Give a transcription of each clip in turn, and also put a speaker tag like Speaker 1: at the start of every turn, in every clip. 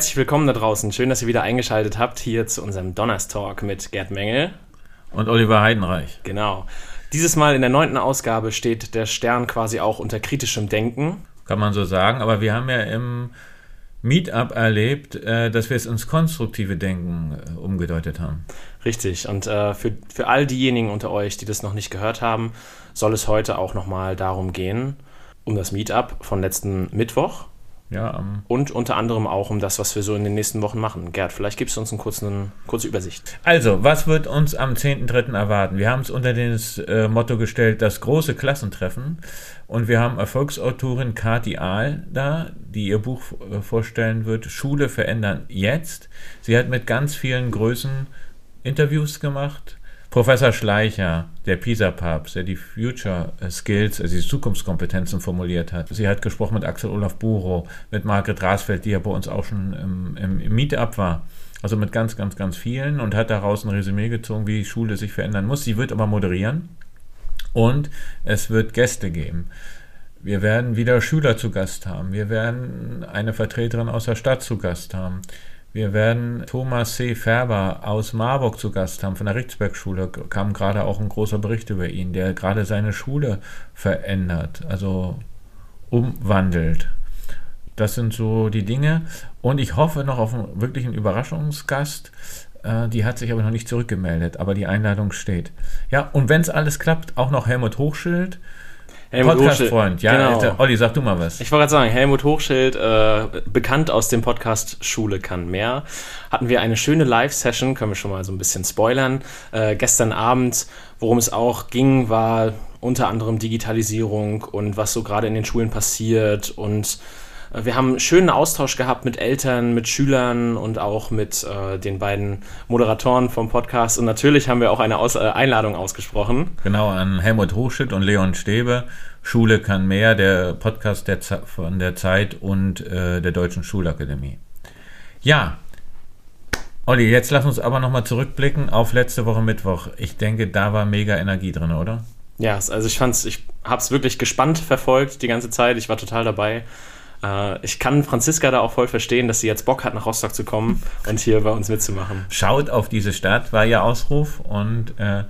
Speaker 1: Herzlich willkommen da draußen. Schön, dass ihr wieder eingeschaltet habt hier zu unserem Donnerstalk mit Gerd Mengel.
Speaker 2: Und Oliver Heidenreich.
Speaker 1: Genau. Dieses Mal in der neunten Ausgabe steht der Stern quasi auch unter kritischem Denken.
Speaker 2: Kann man so sagen, aber wir haben ja im Meetup erlebt, äh, dass wir es ins konstruktive Denken äh, umgedeutet haben.
Speaker 1: Richtig. Und äh, für, für all diejenigen unter euch, die das noch nicht gehört haben, soll es heute auch nochmal darum gehen, um das Meetup von letzten Mittwoch. Ja, um und unter anderem auch um das, was wir so in den nächsten Wochen machen. Gerd, vielleicht gibst du uns eine kurze, eine kurze Übersicht.
Speaker 2: Also, was wird uns am 10.3. erwarten? Wir haben es unter das äh, Motto gestellt, das große Klassentreffen. Und wir haben Erfolgsautorin Kati Ahl da, die ihr Buch äh, vorstellen wird, Schule verändern jetzt. Sie hat mit ganz vielen Größen Interviews gemacht Professor Schleicher, der PISA-Papst, der die Future Skills, also die Zukunftskompetenzen formuliert hat. Sie hat gesprochen mit Axel Olaf Buro, mit Margret Rasfeld, die ja bei uns auch schon im, im, im Meetup war. Also mit ganz, ganz, ganz vielen und hat daraus ein Resümee gezogen, wie Schule sich verändern muss. Sie wird aber moderieren und es wird Gäste geben. Wir werden wieder Schüler zu Gast haben. Wir werden eine Vertreterin aus der Stadt zu Gast haben. Wir werden Thomas C. Färber aus Marburg zu Gast haben, von der Richtsbergschule. Kam gerade auch ein großer Bericht über ihn, der gerade seine Schule verändert, also umwandelt. Das sind so die Dinge. Und ich hoffe noch auf einen wirklichen Überraschungsgast. Äh, die hat sich aber noch nicht zurückgemeldet, aber die Einladung steht. Ja, und wenn es alles klappt, auch noch Helmut Hochschild
Speaker 1: Podcast-Freund,
Speaker 2: ja. Genau. Olli, sag du mal was.
Speaker 1: Ich wollte gerade sagen, Helmut Hochschild, äh, bekannt aus dem Podcast Schule kann mehr, hatten wir eine schöne Live-Session, können wir schon mal so ein bisschen spoilern. Äh, gestern Abend, worum es auch ging, war unter anderem Digitalisierung und was so gerade in den Schulen passiert und wir haben einen schönen Austausch gehabt mit Eltern, mit Schülern und auch mit äh, den beiden Moderatoren vom Podcast. Und natürlich haben wir auch eine Aus äh, Einladung ausgesprochen.
Speaker 2: Genau, an Helmut Hochschild und Leon Stäbe. Schule kann mehr, der Podcast der von der Zeit und äh, der Deutschen Schulakademie. Ja, Olli, jetzt lass uns aber nochmal zurückblicken auf letzte Woche Mittwoch. Ich denke, da war mega Energie drin, oder?
Speaker 1: Ja, also ich fand's, ich hab's wirklich gespannt verfolgt die ganze Zeit. Ich war total dabei. Äh, ich kann Franziska da auch voll verstehen, dass sie jetzt Bock hat, nach Rostock zu kommen und hier bei uns mitzumachen.
Speaker 2: Schaut auf diese Stadt, war ihr Ausruf und äh,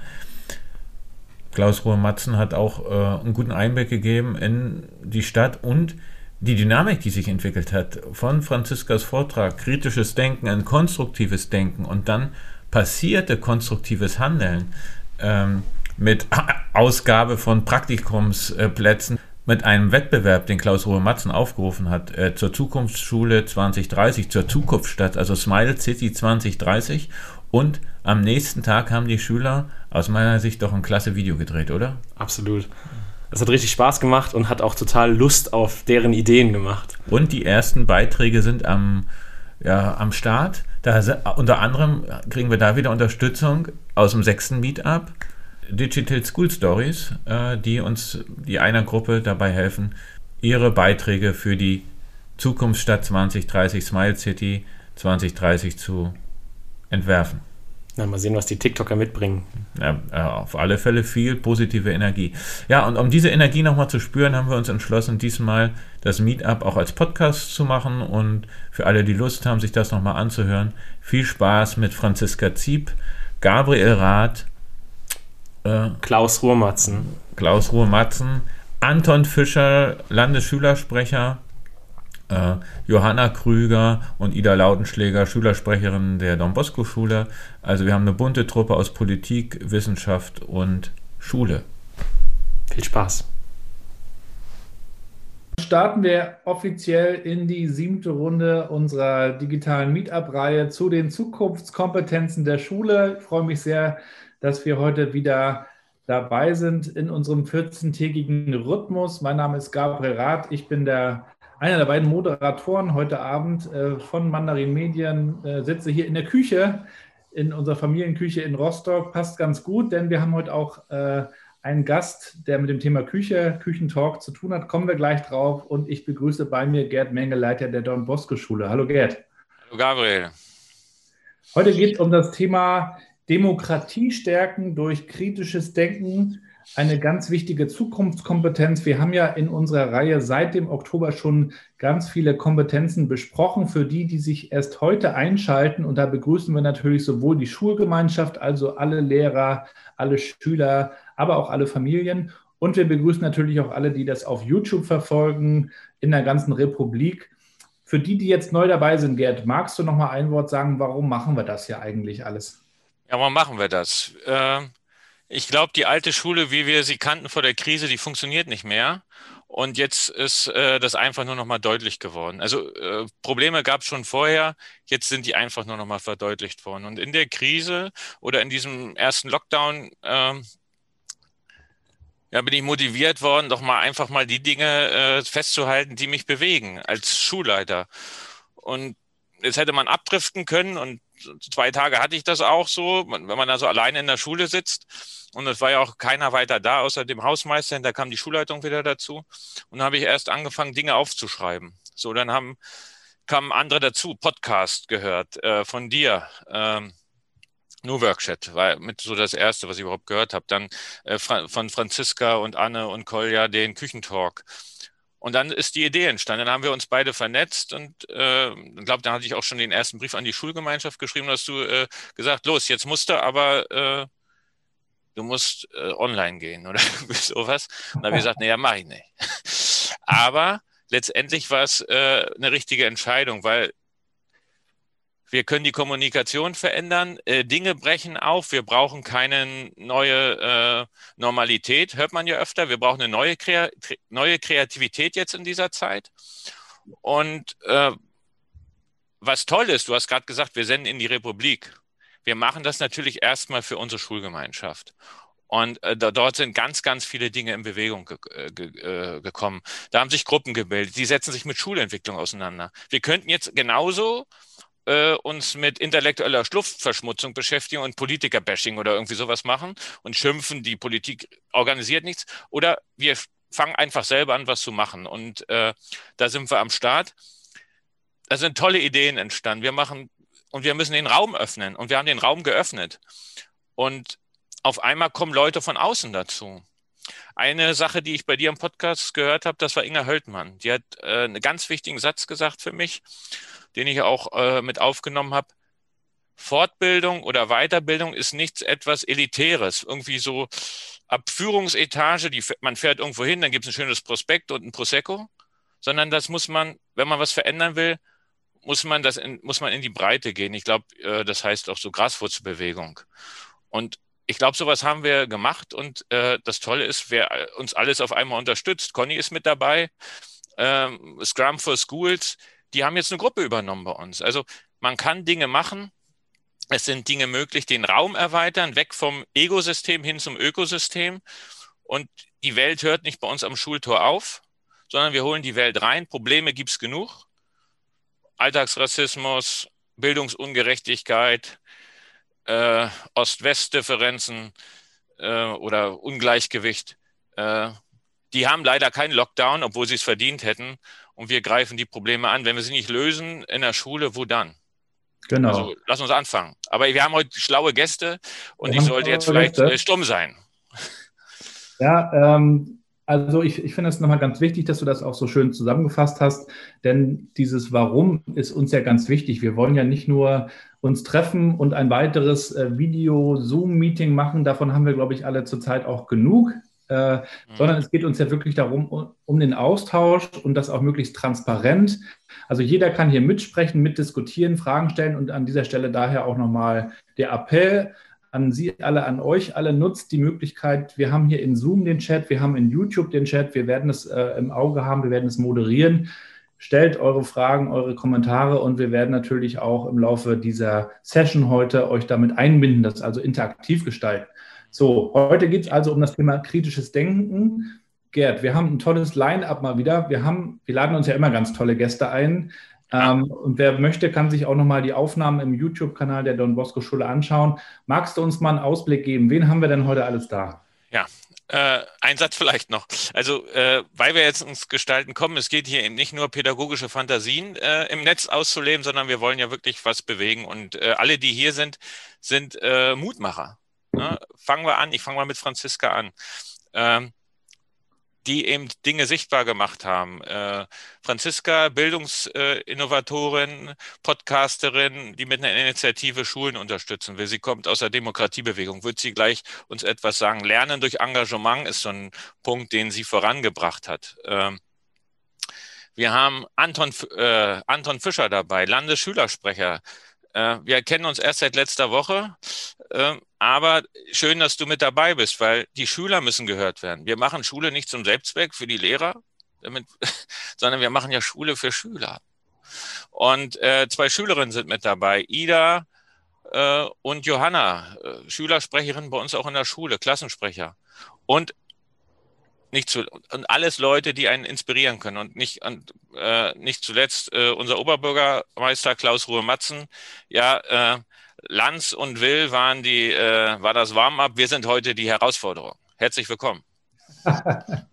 Speaker 2: Klaus Ruhr-Matzen hat auch äh, einen guten Einblick gegeben in die Stadt und die Dynamik, die sich entwickelt hat, von Franziskas Vortrag, kritisches Denken, ein konstruktives Denken und dann passierte konstruktives Handeln ähm, mit Ausgabe von Praktikumsplätzen mit einem Wettbewerb, den Klaus Ruhe Matzen aufgerufen hat, äh, zur Zukunftsschule 2030, zur Zukunftsstadt, also Smile City 2030. Und am nächsten Tag haben die Schüler aus meiner Sicht doch ein klasse Video gedreht, oder?
Speaker 1: Absolut. Es hat richtig Spaß gemacht und hat auch total Lust auf deren Ideen gemacht.
Speaker 2: Und die ersten Beiträge sind am, ja, am Start. Da, unter anderem kriegen wir da wieder Unterstützung aus dem sechsten Meetup. Digital School Stories, äh, die uns, die einer Gruppe dabei helfen, ihre Beiträge für die Zukunftsstadt 2030, Smile City 2030 zu entwerfen.
Speaker 1: Na, mal sehen, was die TikToker mitbringen.
Speaker 2: Ja, auf alle Fälle viel positive Energie. Ja, und um diese Energie nochmal zu spüren, haben wir uns entschlossen, diesmal das Meetup auch als Podcast zu machen. Und für alle, die Lust haben, sich das nochmal anzuhören, viel Spaß mit Franziska Zieb, Gabriel Rath,
Speaker 1: äh, Klaus Ruhrmatzen.
Speaker 2: Klaus Ruhrmatzen, Anton Fischer, Landesschülersprecher, äh, Johanna Krüger und Ida Lautenschläger, Schülersprecherin der Don Bosco Schule. Also wir haben eine bunte Truppe aus Politik, Wissenschaft und Schule.
Speaker 1: Viel Spaß.
Speaker 3: Starten wir offiziell in die siebte Runde unserer digitalen Meetup-Reihe zu den Zukunftskompetenzen der Schule. Ich freue mich sehr, dass wir heute wieder dabei sind in unserem 14-tägigen Rhythmus. Mein Name ist Gabriel Rath. Ich bin der, einer der beiden Moderatoren heute Abend äh, von Mandarin Medien. Äh, sitze hier in der Küche, in unserer Familienküche in Rostock. Passt ganz gut, denn wir haben heute auch äh, einen Gast, der mit dem Thema Küche, Küchentalk zu tun hat. Kommen wir gleich drauf. Und ich begrüße bei mir Gerd Menge, Leiter der Don Bosco Schule. Hallo Gerd.
Speaker 4: Hallo Gabriel.
Speaker 3: Heute geht es um das Thema Demokratie stärken durch kritisches Denken, eine ganz wichtige Zukunftskompetenz. Wir haben ja in unserer Reihe seit dem Oktober schon ganz viele Kompetenzen besprochen für die, die sich erst heute einschalten. Und da begrüßen wir natürlich sowohl die Schulgemeinschaft, also alle Lehrer, alle Schüler, aber auch alle Familien. Und wir begrüßen natürlich auch alle, die das auf YouTube verfolgen, in der ganzen Republik. Für die, die jetzt neu dabei sind, Gerd, magst du noch mal ein Wort sagen, warum machen wir das ja eigentlich alles?
Speaker 4: Ja, warum machen wir das? Äh, ich glaube, die alte Schule, wie wir sie kannten vor der Krise, die funktioniert nicht mehr. Und jetzt ist äh, das einfach nur noch mal deutlich geworden. Also äh, Probleme gab es schon vorher, jetzt sind die einfach nur noch mal verdeutlicht worden. Und in der Krise oder in diesem ersten Lockdown äh, ja, bin ich motiviert worden, doch mal einfach mal die Dinge äh, festzuhalten, die mich bewegen als Schulleiter. Und jetzt hätte man abdriften können und zwei Tage hatte ich das auch so, wenn man da so alleine in der Schule sitzt. Und es war ja auch keiner weiter da, außer dem Hausmeister. Da kam die Schulleitung wieder dazu. Und dann habe ich erst angefangen, Dinge aufzuschreiben. So, dann haben, kamen andere dazu, Podcast gehört äh, von dir. Ähm, nur Workchat war mit so das erste, was ich überhaupt gehört habe. Dann äh, von Franziska und Anne und Kolja den Küchentalk. Und dann ist die Idee entstanden. Dann haben wir uns beide vernetzt und äh, glaube, da hatte ich auch schon den ersten Brief an die Schulgemeinschaft geschrieben, dass du äh, gesagt, los, jetzt musst du aber äh, du musst äh, online gehen oder sowas. Und dann habe ich gesagt, nee, ja, mache ich nicht. aber letztendlich war es äh, eine richtige Entscheidung, weil wir können die Kommunikation verändern, äh, Dinge brechen auf, wir brauchen keine neue äh, Normalität, hört man ja öfter, wir brauchen eine neue, Krea neue Kreativität jetzt in dieser Zeit. Und äh, was toll ist, du hast gerade gesagt, wir senden in die Republik. Wir machen das natürlich erstmal für unsere Schulgemeinschaft. Und äh, dort sind ganz, ganz viele Dinge in Bewegung ge äh, ge äh, gekommen. Da haben sich Gruppen gebildet, die setzen sich mit Schulentwicklung auseinander. Wir könnten jetzt genauso äh, uns mit intellektueller Schluftverschmutzung beschäftigen und Politiker-Bashing oder irgendwie sowas machen und schimpfen, die Politik organisiert nichts. Oder wir fangen einfach selber an, was zu machen. Und äh, da sind wir am Start. Da sind tolle Ideen entstanden. Wir machen und wir müssen den Raum öffnen. Und wir haben den Raum geöffnet. Und auf einmal kommen Leute von außen dazu. Eine Sache, die ich bei dir im Podcast gehört habe, das war Inga Höltmann. Die hat äh, einen ganz wichtigen Satz gesagt für mich den ich auch äh, mit aufgenommen habe. Fortbildung oder Weiterbildung ist nichts etwas Elitäres. Irgendwie so ab Führungsetage, die, man fährt irgendwo hin, dann gibt es ein schönes Prospekt und ein Prosecco, sondern das muss man, wenn man was verändern will, muss man das in, muss man in die Breite gehen. Ich glaube, äh, das heißt auch so Graswurzelbewegung. Und ich glaube, sowas haben wir gemacht und äh, das Tolle ist, wer uns alles auf einmal unterstützt. Conny ist mit dabei, ähm, Scrum for Schools, die haben jetzt eine Gruppe übernommen bei uns. Also man kann Dinge machen. Es sind Dinge möglich, den Raum erweitern, weg vom Ego-System hin zum Ökosystem. Und die Welt hört nicht bei uns am Schultor auf, sondern wir holen die Welt rein. Probleme gibt es genug. Alltagsrassismus, Bildungsungerechtigkeit, äh, Ost-West-Differenzen äh, oder Ungleichgewicht. Äh, die haben leider keinen Lockdown, obwohl sie es verdient hätten und wir greifen die Probleme an. Wenn wir sie nicht lösen in der Schule, wo dann? Genau. Also lass uns anfangen. Aber wir haben heute schlaue Gäste und wir ich sollte jetzt vielleicht Gäste. Äh, stumm sein.
Speaker 3: Ja, ähm, also ich, ich finde es nochmal ganz wichtig, dass du das auch so schön zusammengefasst hast, denn dieses Warum ist uns ja ganz wichtig. Wir wollen ja nicht nur uns treffen und ein weiteres äh, Video-Zoom-Meeting machen. Davon haben wir, glaube ich, alle zurzeit auch genug äh, mhm. sondern es geht uns ja wirklich darum, um, den Austausch und das auch möglichst transparent. Also jeder kann hier mitsprechen, mitdiskutieren, Fragen stellen und an dieser Stelle daher auch nochmal der Appell an Sie alle, an euch alle, nutzt die Möglichkeit. Wir haben hier in Zoom den Chat, wir haben in YouTube den Chat, wir werden es äh, im Auge haben, wir werden es moderieren. Stellt eure Fragen, eure Kommentare und wir werden natürlich auch im Laufe dieser Session heute euch damit einbinden, das also interaktiv gestalten. So, heute geht es also um das Thema kritisches Denken. Gerd, wir haben ein tolles Line-up mal wieder. Wir, haben, wir laden uns ja immer ganz tolle Gäste ein. Ähm, und wer möchte, kann sich auch nochmal die Aufnahmen im YouTube-Kanal der Don Bosco Schule anschauen. Magst du uns mal einen Ausblick geben? Wen haben wir denn heute alles da?
Speaker 4: Ja, Äh, ein Satz vielleicht noch. Also, äh, weil wir jetzt ins Gestalten kommen, es geht hier eben nicht nur pädagogische Fantasien äh, im Netz auszuleben, sondern wir wollen ja wirklich was bewegen. Und äh, alle, die hier sind, sind äh, Mutmacher. Ne? Fangen wir an. Ich fange mal mit Franziska an. Ähm, die eben Dinge sichtbar gemacht haben. Äh, Franziska, Bildungsinnovatorin, äh, Podcasterin, die mit einer Initiative Schulen unterstützen will. Sie kommt aus der Demokratiebewegung. Wird sie gleich uns etwas sagen? Lernen durch Engagement ist so ein Punkt, den sie vorangebracht hat. Ähm, wir haben Anton, äh, Anton Fischer dabei, Landesschülersprecher. Äh, wir kennen uns erst seit letzter Woche. Ähm, aber schön, dass du mit dabei bist, weil die Schüler müssen gehört werden. Wir machen Schule nicht zum Selbstzweck für die Lehrer, damit, sondern wir machen ja Schule für Schüler. Und äh, zwei Schülerinnen sind mit dabei, Ida äh, und Johanna, Schülersprecherin bei uns auch in der Schule, Klassensprecher. Und nicht zu, und alles Leute, die einen inspirieren können und nicht, und, äh, nicht zuletzt äh, unser Oberbürgermeister Klaus Ruhe-Matzen, ja, äh, Lanz und Will waren die, äh, war das Warm-up. Wir sind heute die Herausforderung. Herzlich willkommen.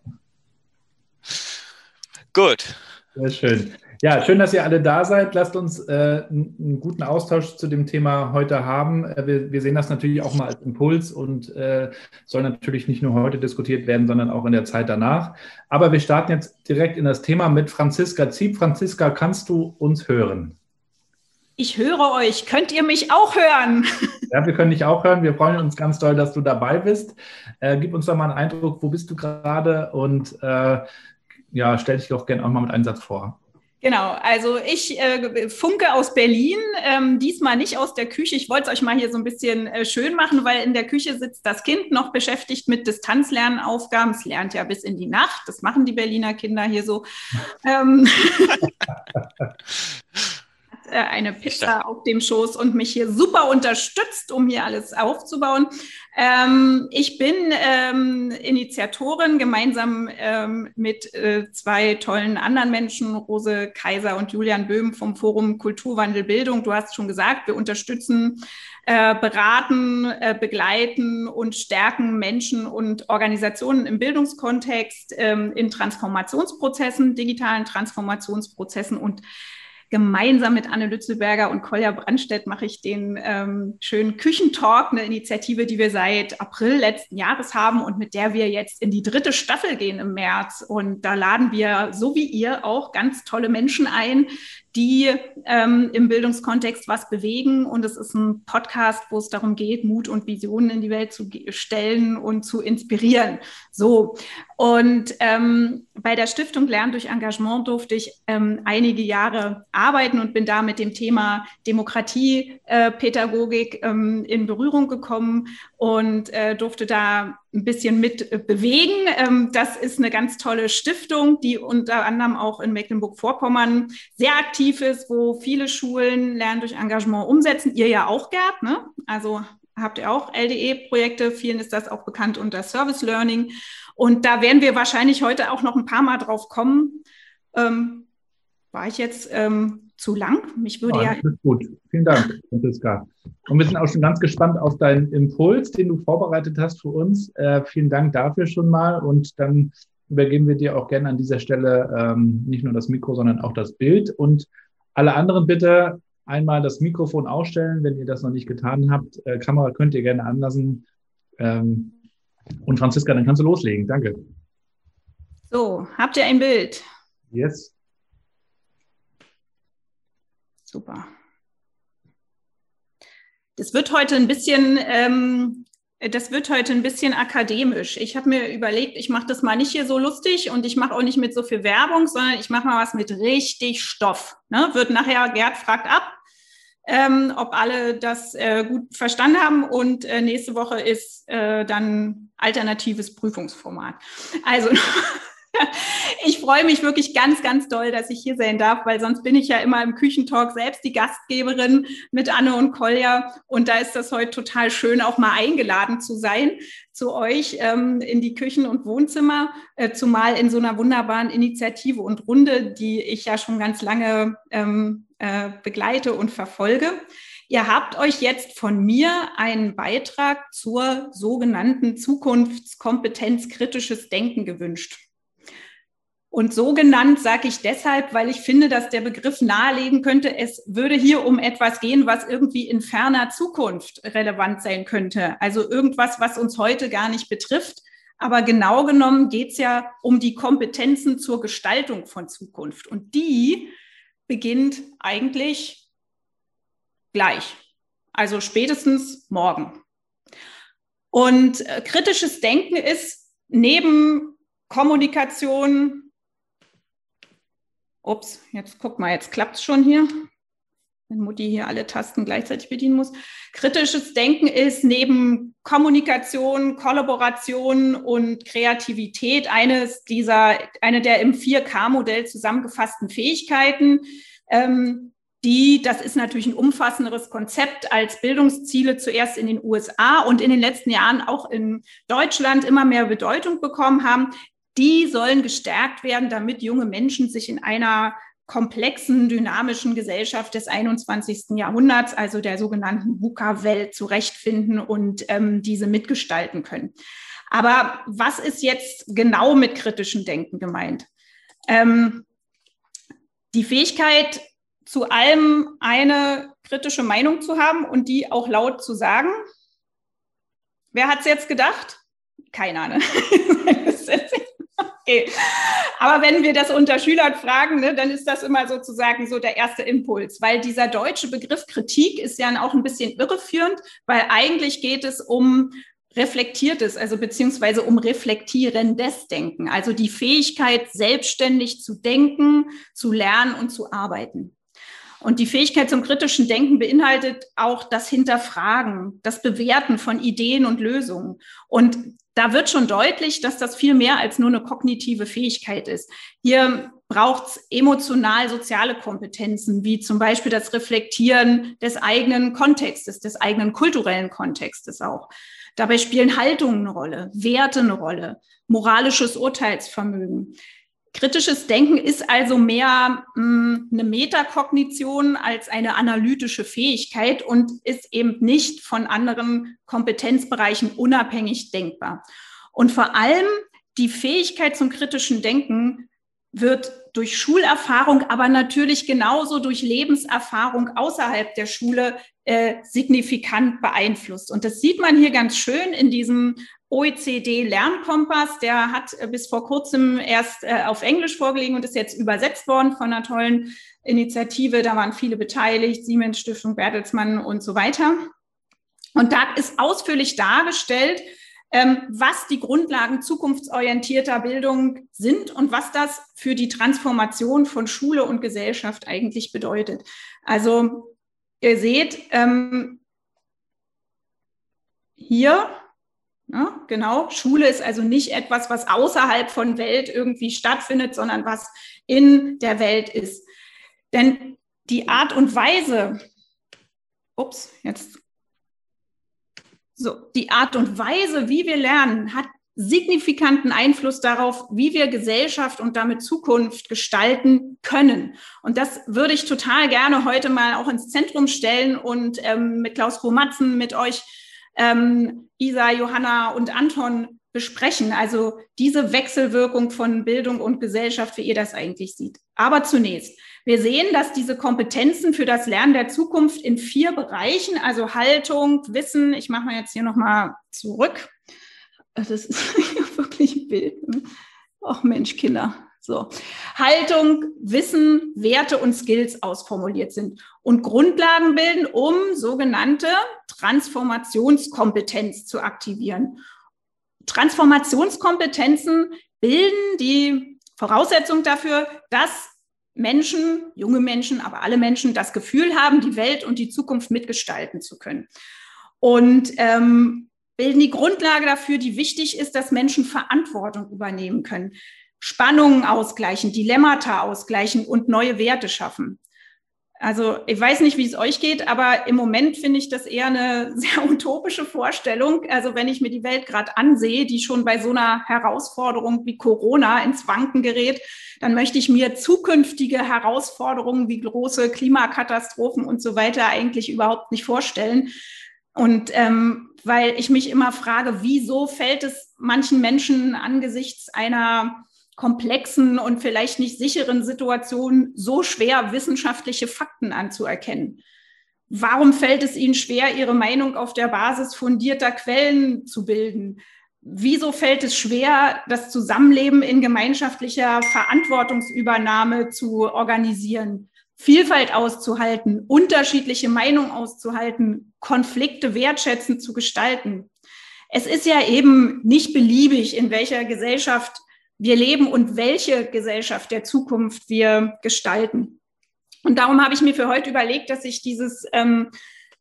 Speaker 3: Gut. Sehr schön. Ja, schön, dass ihr alle da seid. Lasst uns äh, einen guten Austausch zu dem Thema heute haben. Äh, wir, wir, sehen das natürlich auch mal als Impuls und äh, soll natürlich nicht nur heute diskutiert werden, sondern auch in der Zeit danach. Aber wir starten jetzt direkt in das Thema mit Franziska Zieb. Franziska, kannst du uns hören?
Speaker 5: Ich höre euch. Könnt ihr mich auch hören?
Speaker 3: Ja, wir können dich auch hören. Wir freuen uns ganz doll, dass du dabei bist. Äh, gib uns doch mal einen Eindruck, wo bist du gerade? Und äh, ja, stell dich doch gerne auch mal mit einem Satz vor.
Speaker 5: Genau, also ich äh, funke aus Berlin, ähm, diesmal nicht aus der Küche. Ich wollte es euch mal hier so ein bisschen äh, schön machen, weil in der Küche sitzt das Kind noch beschäftigt mit Distanzlernaufgaben. Es lernt ja bis in die Nacht. Das machen die Berliner Kinder hier so. ähm, äh, eine Pizza auf dem Schoß und mich hier super unterstützt, um hier alles aufzubauen. Ähm, ich bin ähm, Initiatorin gemeinsam ähm, mit äh, zwei tollen anderen Menschen, Rose Kaiser und Julian Böhm vom Forum Kulturwandel Bildung. Du hast schon gesagt, wir unterstützen äh, beraten, äh, begleiten und stärken Menschen und Organisationen im Bildungskontext ähm, in Transformationsprozessen, digitalen Transformationsprozessen und gemeinsam mit Anne Lützelberger und Kolja Brandstedt mache ich den ähm, schönen Küchentalk, eine Initiative, die wir seit April letzten Jahres haben und mit der wir jetzt in die dritte Staffel gehen im März. Und da laden wir, so wie ihr, auch ganz tolle Menschen ein, die ähm, im Bildungskontext was bewegen. Und es ist ein Podcast, wo es darum geht, Mut und Visionen in die Welt zu stellen und zu inspirieren. So. Und ähm, bei der Stiftung Lernen durch Engagement durfte ich ähm, einige Jahre arbeiten und bin da mit dem Thema Demokratiepädagogik äh, in Berührung gekommen und äh, durfte da ein bisschen mit äh, bewegen. Ähm, das ist eine ganz tolle Stiftung, die unter anderem auch in Mecklenburg-Vorpommern sehr aktiv ist, wo viele Schulen Lernen durch Engagement umsetzen. Ihr ja auch, Gerd, ne? Also habt ihr auch LDE-Projekte. Vielen ist das auch bekannt unter Service Learning. Und da werden wir wahrscheinlich heute auch noch ein paar Mal drauf kommen. Ähm, war ich jetzt ähm, zu lang. Mich würde ja.
Speaker 3: ja gut. Vielen Dank, Franziska. Und wir sind auch schon ganz gespannt auf deinen Impuls, den du vorbereitet hast für uns. Äh, vielen Dank dafür schon mal. Und dann übergeben wir dir auch gerne an dieser Stelle ähm, nicht nur das Mikro, sondern auch das Bild. Und alle anderen bitte einmal das Mikrofon ausstellen, wenn ihr das noch nicht getan habt. Äh, Kamera könnt ihr gerne anlassen. Ähm, und Franziska, dann kannst du loslegen. Danke.
Speaker 5: So, habt ihr ein Bild?
Speaker 3: Yes.
Speaker 5: Super. Das wird heute ein bisschen, ähm, das wird heute ein bisschen akademisch. Ich habe mir überlegt, ich mache das mal nicht hier so lustig und ich mache auch nicht mit so viel Werbung, sondern ich mache mal was mit richtig Stoff. Ne? Wird nachher, Gerd fragt ab, ähm, ob alle das äh, gut verstanden haben. Und äh, nächste Woche ist äh, dann alternatives Prüfungsformat. Also Ich freue mich wirklich ganz, ganz doll, dass ich hier sein darf, weil sonst bin ich ja immer im Küchentalk selbst die Gastgeberin mit Anne und Kolja. Und da ist das heute total schön, auch mal eingeladen zu sein zu euch ähm, in die Küchen und Wohnzimmer, äh, zumal in so einer wunderbaren Initiative und Runde, die ich ja schon ganz lange ähm, äh, begleite und verfolge. Ihr habt euch jetzt von mir einen Beitrag zur sogenannten Zukunftskompetenz kritisches Denken gewünscht. Und so genannt sage ich deshalb, weil ich finde, dass der Begriff nahelegen könnte, es würde hier um etwas gehen, was irgendwie in ferner Zukunft relevant sein könnte. Also irgendwas, was uns heute gar nicht betrifft. Aber genau genommen geht es ja um die Kompetenzen zur Gestaltung von Zukunft. Und die beginnt eigentlich gleich, also spätestens morgen. Und äh, kritisches Denken ist neben Kommunikation, ups, jetzt guck mal, jetzt klappt es schon hier. Wenn Mutti hier alle Tasten gleichzeitig bedienen muss. Kritisches Denken ist neben Kommunikation, Kollaboration und Kreativität eines dieser, eine der im 4K-Modell zusammengefassten Fähigkeiten, ähm, die, das ist natürlich ein umfassenderes Konzept, als Bildungsziele zuerst in den USA und in den letzten Jahren auch in Deutschland immer mehr Bedeutung bekommen haben, die sollen gestärkt werden, damit junge Menschen sich in einer komplexen, dynamischen Gesellschaft des 21. Jahrhunderts, also der sogenannten VUCA-Welt, zurechtfinden und ähm, diese mitgestalten können. Aber was ist jetzt genau mit kritischem Denken gemeint? Ähm, die Fähigkeit, zu allem eine kritische Meinung zu haben und die auch laut zu sagen. Wer hat es jetzt gedacht? Keiner. Ne? Okay. Aber wenn wir das unter Schülern fragen, ne, dann ist das immer sozusagen so der erste Impuls, weil dieser deutsche Begriff Kritik ist ja auch ein bisschen irreführend, weil eigentlich geht es um reflektiertes, also beziehungsweise um reflektierendes Denken, also die Fähigkeit, selbstständig zu denken, zu lernen und zu arbeiten. Und die Fähigkeit zum kritischen Denken beinhaltet auch das Hinterfragen, das Bewerten von Ideen und Lösungen. Und da wird schon deutlich, dass das viel mehr als nur eine kognitive Fähigkeit ist. Hier braucht es emotional-soziale Kompetenzen, wie zum Beispiel das Reflektieren des eigenen Kontextes, des eigenen kulturellen Kontextes auch. Dabei spielen Haltungen eine Rolle, Werte eine Rolle, moralisches Urteilsvermögen. Kritisches Denken ist also mehr mh, hm, eine Metakognition als eine analytische Fähigkeit und ist eben nicht von anderen Kompetenzbereichen unabhängig denkbar. Und vor allem die Fähigkeit zum kritischen Denken wird durch Schulerfahrung, aber natürlich genauso durch Lebenserfahrung außerhalb der Schule äh, signifikant beeinflusst. Und das sieht man hier ganz schön in diesem OECD-Lernkompass, der hat äh, bis vor kurzem erst äh, auf Englisch vorgelegen und ist jetzt übersetzt worden von einer tollen Initiative. Da waren viele beteiligt, Siemens Stiftung, Bertelsmann und so weiter. Und da ist ausführlich dargestellt, ähm, was die Grundlagen zukunftsorientierter Bildung sind und was das für die Transformation von Schule und Gesellschaft eigentlich bedeutet. Also ihr seht ähm, hier, ja, genau, Schule ist also nicht etwas, was außerhalb von Welt irgendwie stattfindet, sondern was in der Welt ist. Denn die Art und Weise, ups, jetzt so, die Art und Weise, wie wir lernen, hat signifikanten Einfluss darauf, wie wir Gesellschaft und damit Zukunft gestalten können. Und das würde ich total gerne heute mal auch ins Zentrum stellen und ähm, mit Klaus Romatzen, mit euch, ähm, Isa, Johanna und Anton besprechen. Also diese Wechselwirkung von Bildung und Gesellschaft, wie ihr das eigentlich seht. Aber zunächst, wir sehen, dass diese Kompetenzen für das Lernen der Zukunft in vier Bereichen, also Haltung, Wissen, ich mache mal jetzt hier nochmal zurück. Das ist wirklich ein Bild. Ach Mensch, Kinder. So. Haltung, Wissen, Werte und Skills ausformuliert sind und Grundlagen bilden, um sogenannte Transformationskompetenz zu aktivieren. Transformationskompetenzen bilden die Voraussetzung dafür, dass Menschen, junge Menschen, aber alle Menschen das Gefühl haben, die Welt und die Zukunft mitgestalten zu können. Und ähm, bilden die Grundlage dafür, die wichtig ist, dass Menschen Verantwortung übernehmen können, Spannungen ausgleichen, Dilemmata ausgleichen und neue Werte schaffen. Also ich weiß nicht, wie es euch geht, aber im Moment finde ich das eher eine sehr utopische Vorstellung. Also wenn ich mir die Welt gerade ansehe, die schon bei so einer Herausforderung wie Corona ins Wanken gerät, dann möchte ich mir zukünftige Herausforderungen wie große Klimakatastrophen und so weiter eigentlich überhaupt nicht vorstellen. Und ähm, weil ich mich immer frage, wieso fällt es manchen Menschen angesichts einer komplexen und vielleicht nicht sicheren Situationen so schwer, wissenschaftliche Fakten anzuerkennen? Warum fällt es Ihnen schwer, Ihre Meinung auf der Basis fundierter Quellen zu bilden? Wieso fällt es schwer, das Zusammenleben in gemeinschaftlicher Verantwortungsübernahme zu organisieren, Vielfalt auszuhalten, unterschiedliche Meinungen auszuhalten, Konflikte wertschätzend zu gestalten? Es ist ja eben nicht beliebig, in welcher Gesellschaft wir leben und welche Gesellschaft der Zukunft wir gestalten. Und darum habe ich mir für heute überlegt, dass ich dieses ähm,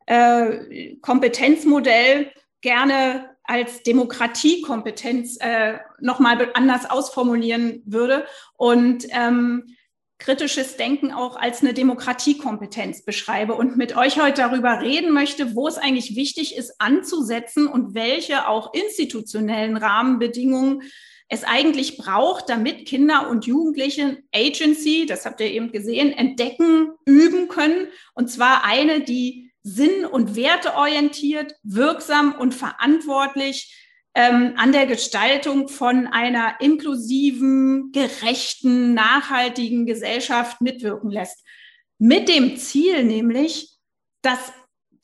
Speaker 5: äh, Kompetenzmodell gerne als Demokratiekompetenz äh, nochmal anders ausformulieren würde und ähm, kritisches Denken auch als eine Demokratiekompetenz beschreibe und mit euch heute darüber reden möchte, wo es eigentlich wichtig ist, anzusetzen und welche auch institutionellen Rahmenbedingungen es eigentlich braucht, damit Kinder und Jugendliche Agency, das habt ihr eben gesehen, entdecken, üben können. Und zwar eine, die sinn- und werteorientiert, wirksam und verantwortlich ähm, an der Gestaltung von einer inklusiven, gerechten, nachhaltigen Gesellschaft mitwirken lässt. Mit dem Ziel nämlich, dass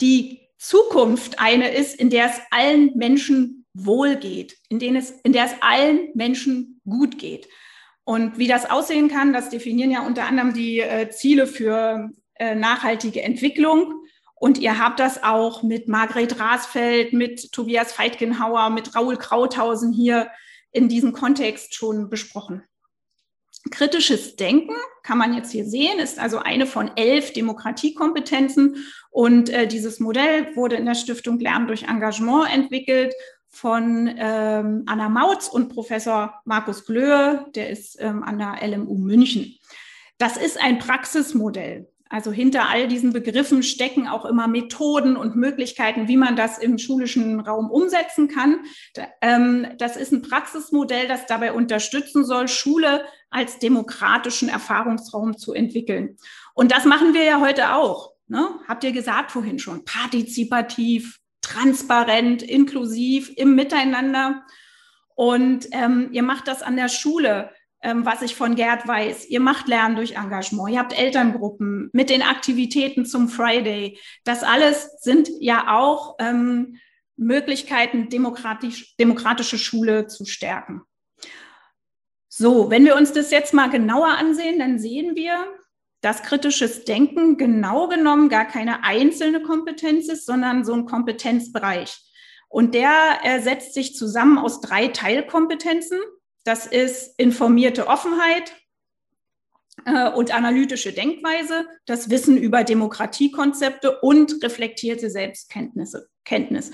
Speaker 5: die Zukunft eine ist, in der es allen Menschen wohl geht, in, denen es, in der es allen Menschen gut geht. Und wie das aussehen kann, das definieren ja unter anderem die äh, Ziele für äh, nachhaltige Entwicklung. Und ihr habt das auch mit Margret Rasfeld, mit Tobias Feitgenhauer, mit Raoul Krauthausen hier in diesem Kontext schon besprochen. Kritisches Denken kann man jetzt hier sehen, ist also eine von elf Demokratiekompetenzen. Und äh, dieses Modell wurde in der Stiftung Lernen durch Engagement entwickelt von ähm, Anna Mautz und Professor Markus Glöhe, der ist ähm, an der LMU München. Das ist ein Praxismodell. Also hinter all diesen Begriffen stecken auch immer Methoden und Möglichkeiten, wie man das im schulischen Raum umsetzen kann. Ähm, das ist ein Praxismodell, das dabei unterstützen soll, Schule als demokratischen Erfahrungsraum zu entwickeln. Und das machen wir ja heute auch. Ne? Habt ihr gesagt vorhin schon, partizipativ, transparent, inklusiv im Miteinander. Und ähm, ihr macht das an der Schule, ähm, was ich von Gerd weiß. Ihr macht Lernen durch Engagement. Ihr habt Elterngruppen mit den Aktivitäten zum Friday. Das alles sind ja auch ähm, Möglichkeiten, demokratisch, demokratische Schule zu stärken. So, wenn wir uns das jetzt mal genauer ansehen, dann sehen wir, dass kritisches Denken genau genommen gar keine einzelne Kompetenz ist, sondern so ein Kompetenzbereich. Und der äh, setzt sich zusammen aus drei Teilkompetenzen. Das ist informierte Offenheit und analytische Denkweise, das Wissen über Demokratiekonzepte und reflektierte Selbstkenntnisse. Kenntnis.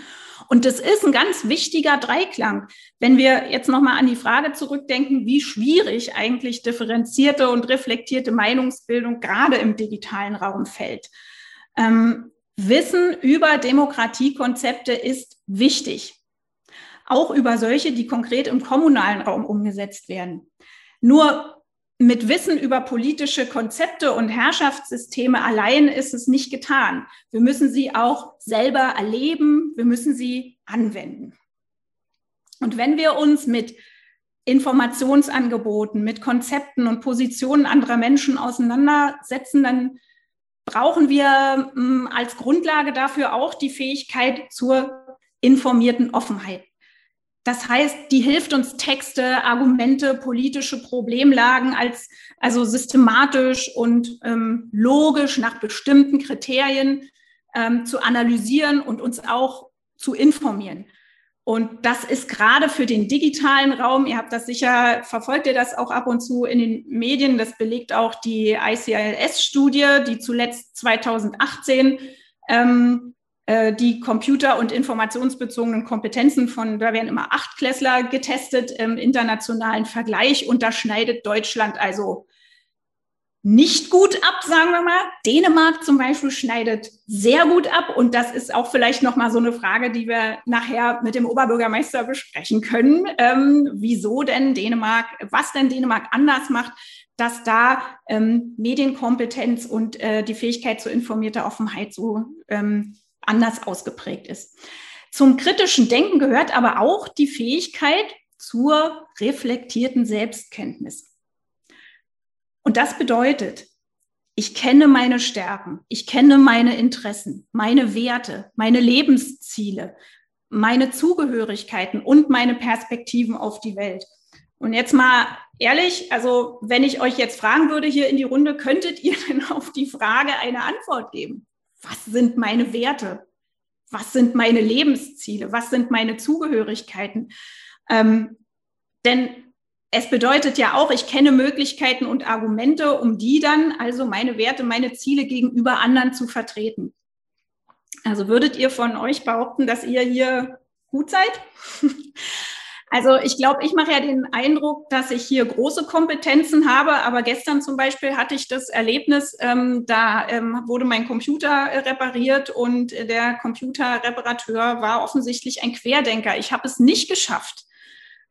Speaker 5: Und das ist ein ganz wichtiger Dreiklang. Wenn wir jetzt nochmal an die Frage zurückdenken, wie schwierig eigentlich differenzierte und reflektierte Meinungsbildung gerade im digitalen Raum fällt. Ähm, Wissen über Demokratiekonzepte ist wichtig. Auch über solche, die konkret im kommunalen Raum umgesetzt werden. Nur mit Wissen über politische Konzepte und Herrschaftssysteme allein ist es nicht getan. Wir müssen sie auch selber erleben, wir müssen sie anwenden. Und wenn wir uns mit Informationsangeboten, mit Konzepten und Positionen anderer Menschen auseinandersetzen, dann brauchen wir hm, als Grundlage dafür auch die Fähigkeit zur informierten Offenheit. Das heißt, die hilft uns Texte, Argumente, politische Problemlagen als also systematisch und ähm, logisch nach bestimmten Kriterien ähm, zu analysieren und uns auch zu informieren. Und das ist gerade für den digitalen Raum, ihr habt das sicher, verfolgt ihr das auch ab und zu in den Medien, das belegt auch die ICILS-Studie, die zuletzt 2018 ähm, äh, die computer- und informationsbezogenen Kompetenzen von, da werden immer Achtklässler getestet im internationalen Vergleich und da schneidet Deutschland also nicht gut ab, sagen wir mal. Dänemark zum Beispiel schneidet sehr gut ab und das ist auch vielleicht noch mal so eine Frage, die wir nachher mit dem Oberbürgermeister besprechen können. Ähm, wieso denn Dänemark, was denn Dänemark anders macht, dass da ähm, Medienkompetenz und äh, die Fähigkeit zur informierter Offenheit so ähm, anders ausgeprägt ist. Zum kritischen Denken gehört aber auch die Fähigkeit zur reflektierten Selbstkenntnis. Und das bedeutet, ich kenne meine Stärken, ich kenne meine Interessen, meine Werte, meine Lebensziele, meine Zugehörigkeiten und meine Perspektiven auf die Welt. Und jetzt mal ehrlich, also wenn ich euch jetzt fragen würde hier in die Runde, könntet ihr denn auf die Frage eine Antwort geben? Was sind meine Werte? Was sind meine Lebensziele? Was sind meine Zugehörigkeiten? Ähm, denn es bedeutet ja auch, ich kenne Möglichkeiten und Argumente, um die dann, also meine Werte, meine Ziele gegenüber anderen zu vertreten. Also würdet ihr von euch behaupten, dass ihr hier gut seid? Also ich glaube, ich mache ja den Eindruck, dass ich hier große Kompetenzen habe, aber gestern zum Beispiel hatte ich das Erlebnis, ähm, da ähm, wurde mein Computer repariert und der Computerreparateur war offensichtlich ein Querdenker. Ich habe es nicht geschafft,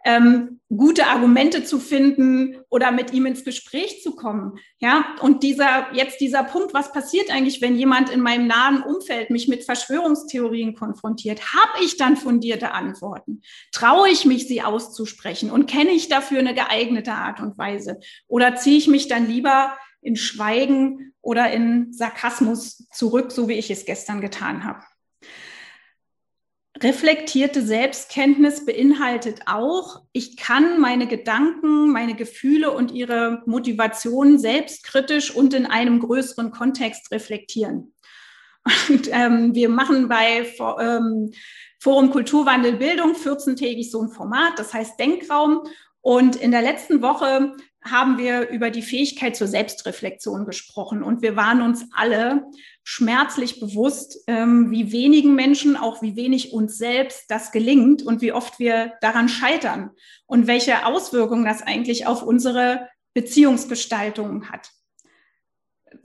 Speaker 5: ähm, gute Argumente zu finden oder mit ihm ins Gespräch zu kommen. Ja, und dieser, jetzt dieser Punkt, was passiert eigentlich, wenn jemand in meinem nahen Umfeld mich mit Verschwörungstheorien konfrontiert? Habe ich dann fundierte Antworten? Traue ich mich, sie auszusprechen? Und kenne ich dafür eine geeignete Art und Weise? Oder ziehe ich mich dann lieber in Schweigen oder in Sarkasmus zurück, so wie ich es gestern getan habe? Reflektierte Selbstkenntnis beinhaltet auch, ich kann meine Gedanken, meine Gefühle und ihre Motivation selbstkritisch und in einem größeren Kontext reflektieren. Und ähm, wir machen bei ähm, Forum Kulturwandel Bildung 14-tägig so ein Format, das heißt Denkraum. Und in der letzten Woche haben wir über die Fähigkeit zur Selbstreflexion gesprochen. Und wir waren uns alle schmerzlich bewusst, ähm, wie wenigen Menschen, auch wie wenig uns selbst das gelingt und wie oft wir daran scheitern und welche Auswirkungen das eigentlich auf unsere Beziehungsgestaltung hat.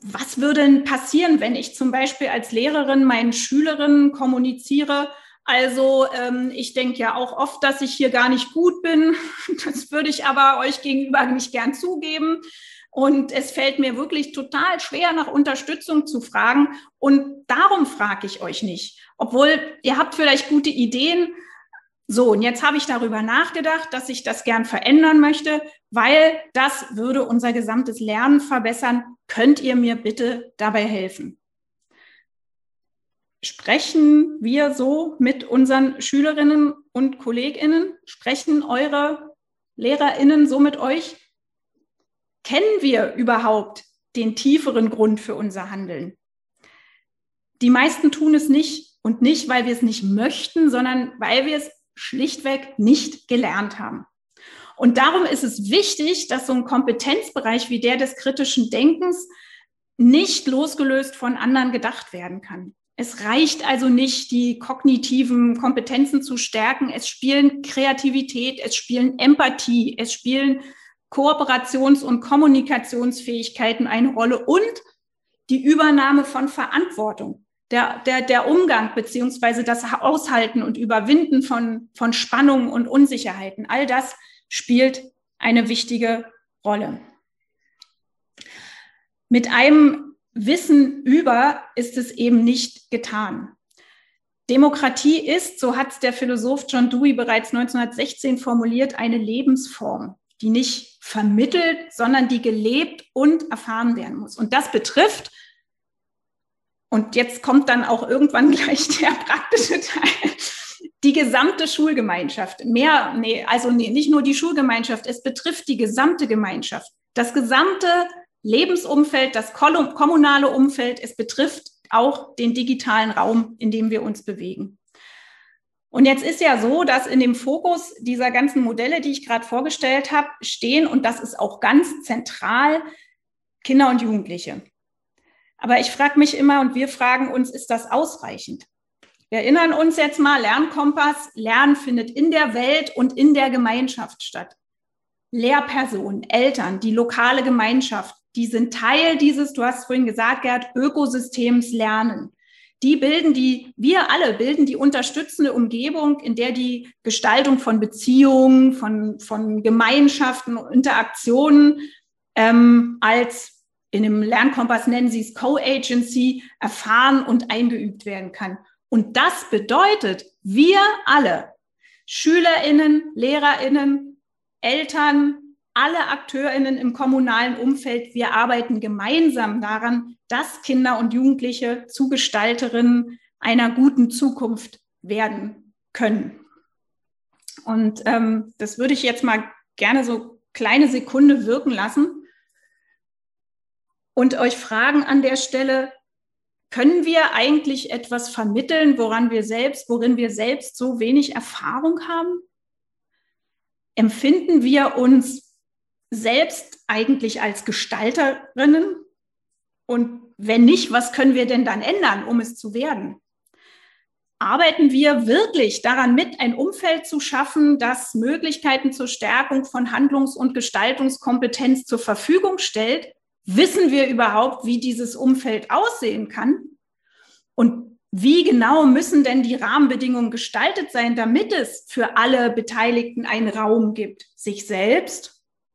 Speaker 5: Was würde denn passieren, wenn ich zum Beispiel als Lehrerin meinen Schülerinnen kommuniziere, also ähm, ich denke ja auch oft, dass ich hier gar nicht gut bin. Das würde ich aber euch gegenüber nicht gern zugeben. Und es fällt mir wirklich total schwer, nach Unterstützung zu fragen. Und darum frage ich euch nicht. Obwohl ihr habt vielleicht gute Ideen. So, und jetzt habe ich darüber nachgedacht, dass ich das gern verändern möchte, weil das würde unser gesamtes Lernen verbessern. Könnt ihr mir bitte dabei helfen? Sprechen wir so mit unseren Schülerinnen und Kolleginnen? Sprechen eure Lehrerinnen so mit euch? kennen wir überhaupt den tieferen Grund für unser Handeln? Die meisten tun es nicht und nicht, weil wir es nicht möchten, sondern weil wir es schlichtweg nicht gelernt haben. Und darum ist es wichtig, dass so ein Kompetenzbereich wie der des kritischen Denkens nicht losgelöst von anderen gedacht werden kann. Es reicht also nicht, die kognitiven Kompetenzen zu stärken. Es spielen Kreativität, es spielen Empathie, es spielen Kooperations- und Kommunikationsfähigkeiten eine Rolle und die Übernahme von Verantwortung, der, der, der Umgang beziehungsweise das Aushalten und Überwinden von, von Spannungen und Unsicherheiten. All das spielt eine wichtige Rolle. Mit einem Wissen über ist es eben nicht getan. Demokratie ist, so hat es der Philosoph John Dewey bereits 1916 formuliert, eine Lebensform die nicht vermittelt, sondern die gelebt und erfahren werden muss. Und das betrifft, und jetzt kommt dann auch irgendwann gleich der praktische Teil, die gesamte Schulgemeinschaft. Mehr, nee, also nee, nicht nur die Schulgemeinschaft, es betrifft die gesamte Gemeinschaft. Das gesamte Lebensumfeld, das kommunale Umfeld, es betrifft auch den digitalen Raum, in dem wir uns bewegen. Und jetzt ist ja so, dass in dem Fokus dieser ganzen Modelle, die ich gerade vorgestellt habe, stehen, und das ist auch ganz zentral, Kinder und Jugendliche. Aber ich frage mich immer und wir fragen uns, ist das ausreichend? Wir erinnern uns jetzt mal, Lernkompass, Lernen findet in der Welt und in der Gemeinschaft statt. Lehrpersonen, Eltern, die lokale Gemeinschaft, die sind Teil dieses, du hast es vorhin gesagt, Gerd, Ökosystems lernen. Die bilden die, wir alle bilden die unterstützende Umgebung, in der die Gestaltung von Beziehungen, von, von Gemeinschaften, Interaktionen ähm, als in einem Lernkompass nennen sie es Co-Agency erfahren und eingeübt werden kann. Und das bedeutet, wir alle, SchülerInnen, LehrerInnen, Eltern, alle AkteurInnen im kommunalen Umfeld, wir arbeiten gemeinsam daran, dass Kinder und Jugendliche zu Gestalterinnen einer guten Zukunft werden können. Und ähm, das würde ich jetzt mal gerne so kleine Sekunde wirken lassen und euch fragen an der Stelle, können wir eigentlich etwas vermitteln, woran wir selbst, worin wir selbst so wenig Erfahrung haben? Empfinden wir uns selbst eigentlich als Gestalterinnen? Und wenn nicht, was können wir denn dann ändern, um es zu werden? Arbeiten wir wirklich daran mit, ein Umfeld zu schaffen, das Möglichkeiten zur Stärkung von Handlungs- und Gestaltungskompetenz zur Verfügung stellt? Wissen wir überhaupt, wie dieses Umfeld aussehen kann? Und wie genau müssen denn die Rahmenbedingungen gestaltet sein, damit es für alle Beteiligten einen Raum gibt, sich selbst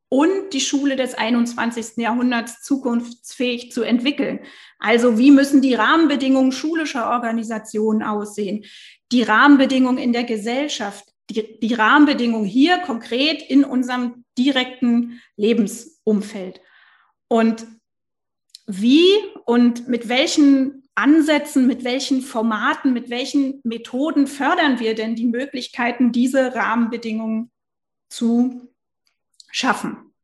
Speaker 5: und die Schule des 21. Jahrhunderts zukunftsfähig zu entwickeln. Also wie müssen die Rahmenbedingungen schulischer Organisationen aussehen? Die Rahmenbedingungen in der Gesellschaft, die, die Rahmenbedingungen hier konkret in unserem direkten Lebensumfeld. Und wie und mit welchen Ansätzen, mit welchen Formaten, mit welchen Methoden fördern wir denn die Möglichkeiten, diese Rahmenbedingungen zu schaffen.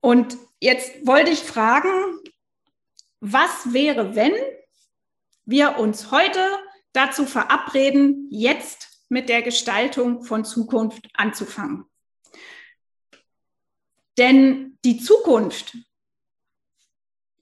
Speaker 5: Und jetzt wollte ich fragen, was wäre, wenn wir uns heute dazu verabreden, jetzt mit der Gestaltung von Zukunft anzufangen? Denn die Zukunft,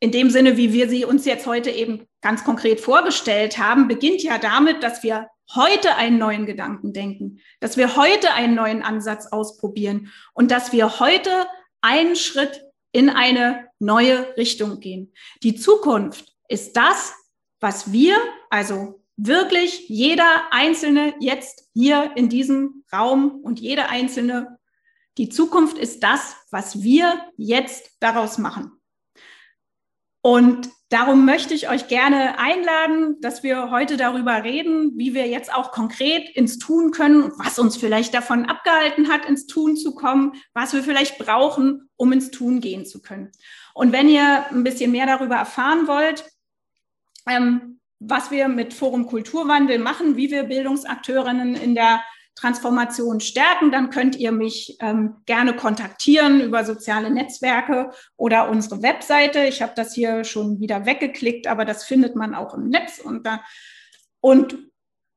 Speaker 5: in dem Sinne, wie wir sie uns jetzt heute eben ganz konkret vorgestellt haben, beginnt ja damit, dass wir heute einen neuen Gedanken denken, dass wir heute einen neuen Ansatz ausprobieren und dass wir heute einen Schritt in eine neue Richtung gehen. Die Zukunft ist das, was wir, also wirklich jeder Einzelne jetzt hier in diesem Raum und jede Einzelne, die Zukunft ist das, was wir jetzt daraus machen. Und darum möchte ich euch gerne einladen, dass wir heute darüber reden, wie wir jetzt auch konkret ins Tun können was uns vielleicht davon abgehalten hat, ins Tun zu kommen, was wir vielleicht brauchen, um ins Tun gehen zu können. Und wenn ihr ein bisschen mehr darüber erfahren wollt, ähm, was wir mit Forum Kulturwandel machen, wie wir Bildungsakteurinnen in der Transformation stärken, dann könnt ihr mich ähm, gerne kontaktieren über soziale Netzwerke oder unsere Webseite. Ich habe das hier schon wieder weggeklickt, aber das findet man auch im Netz. Und, da, und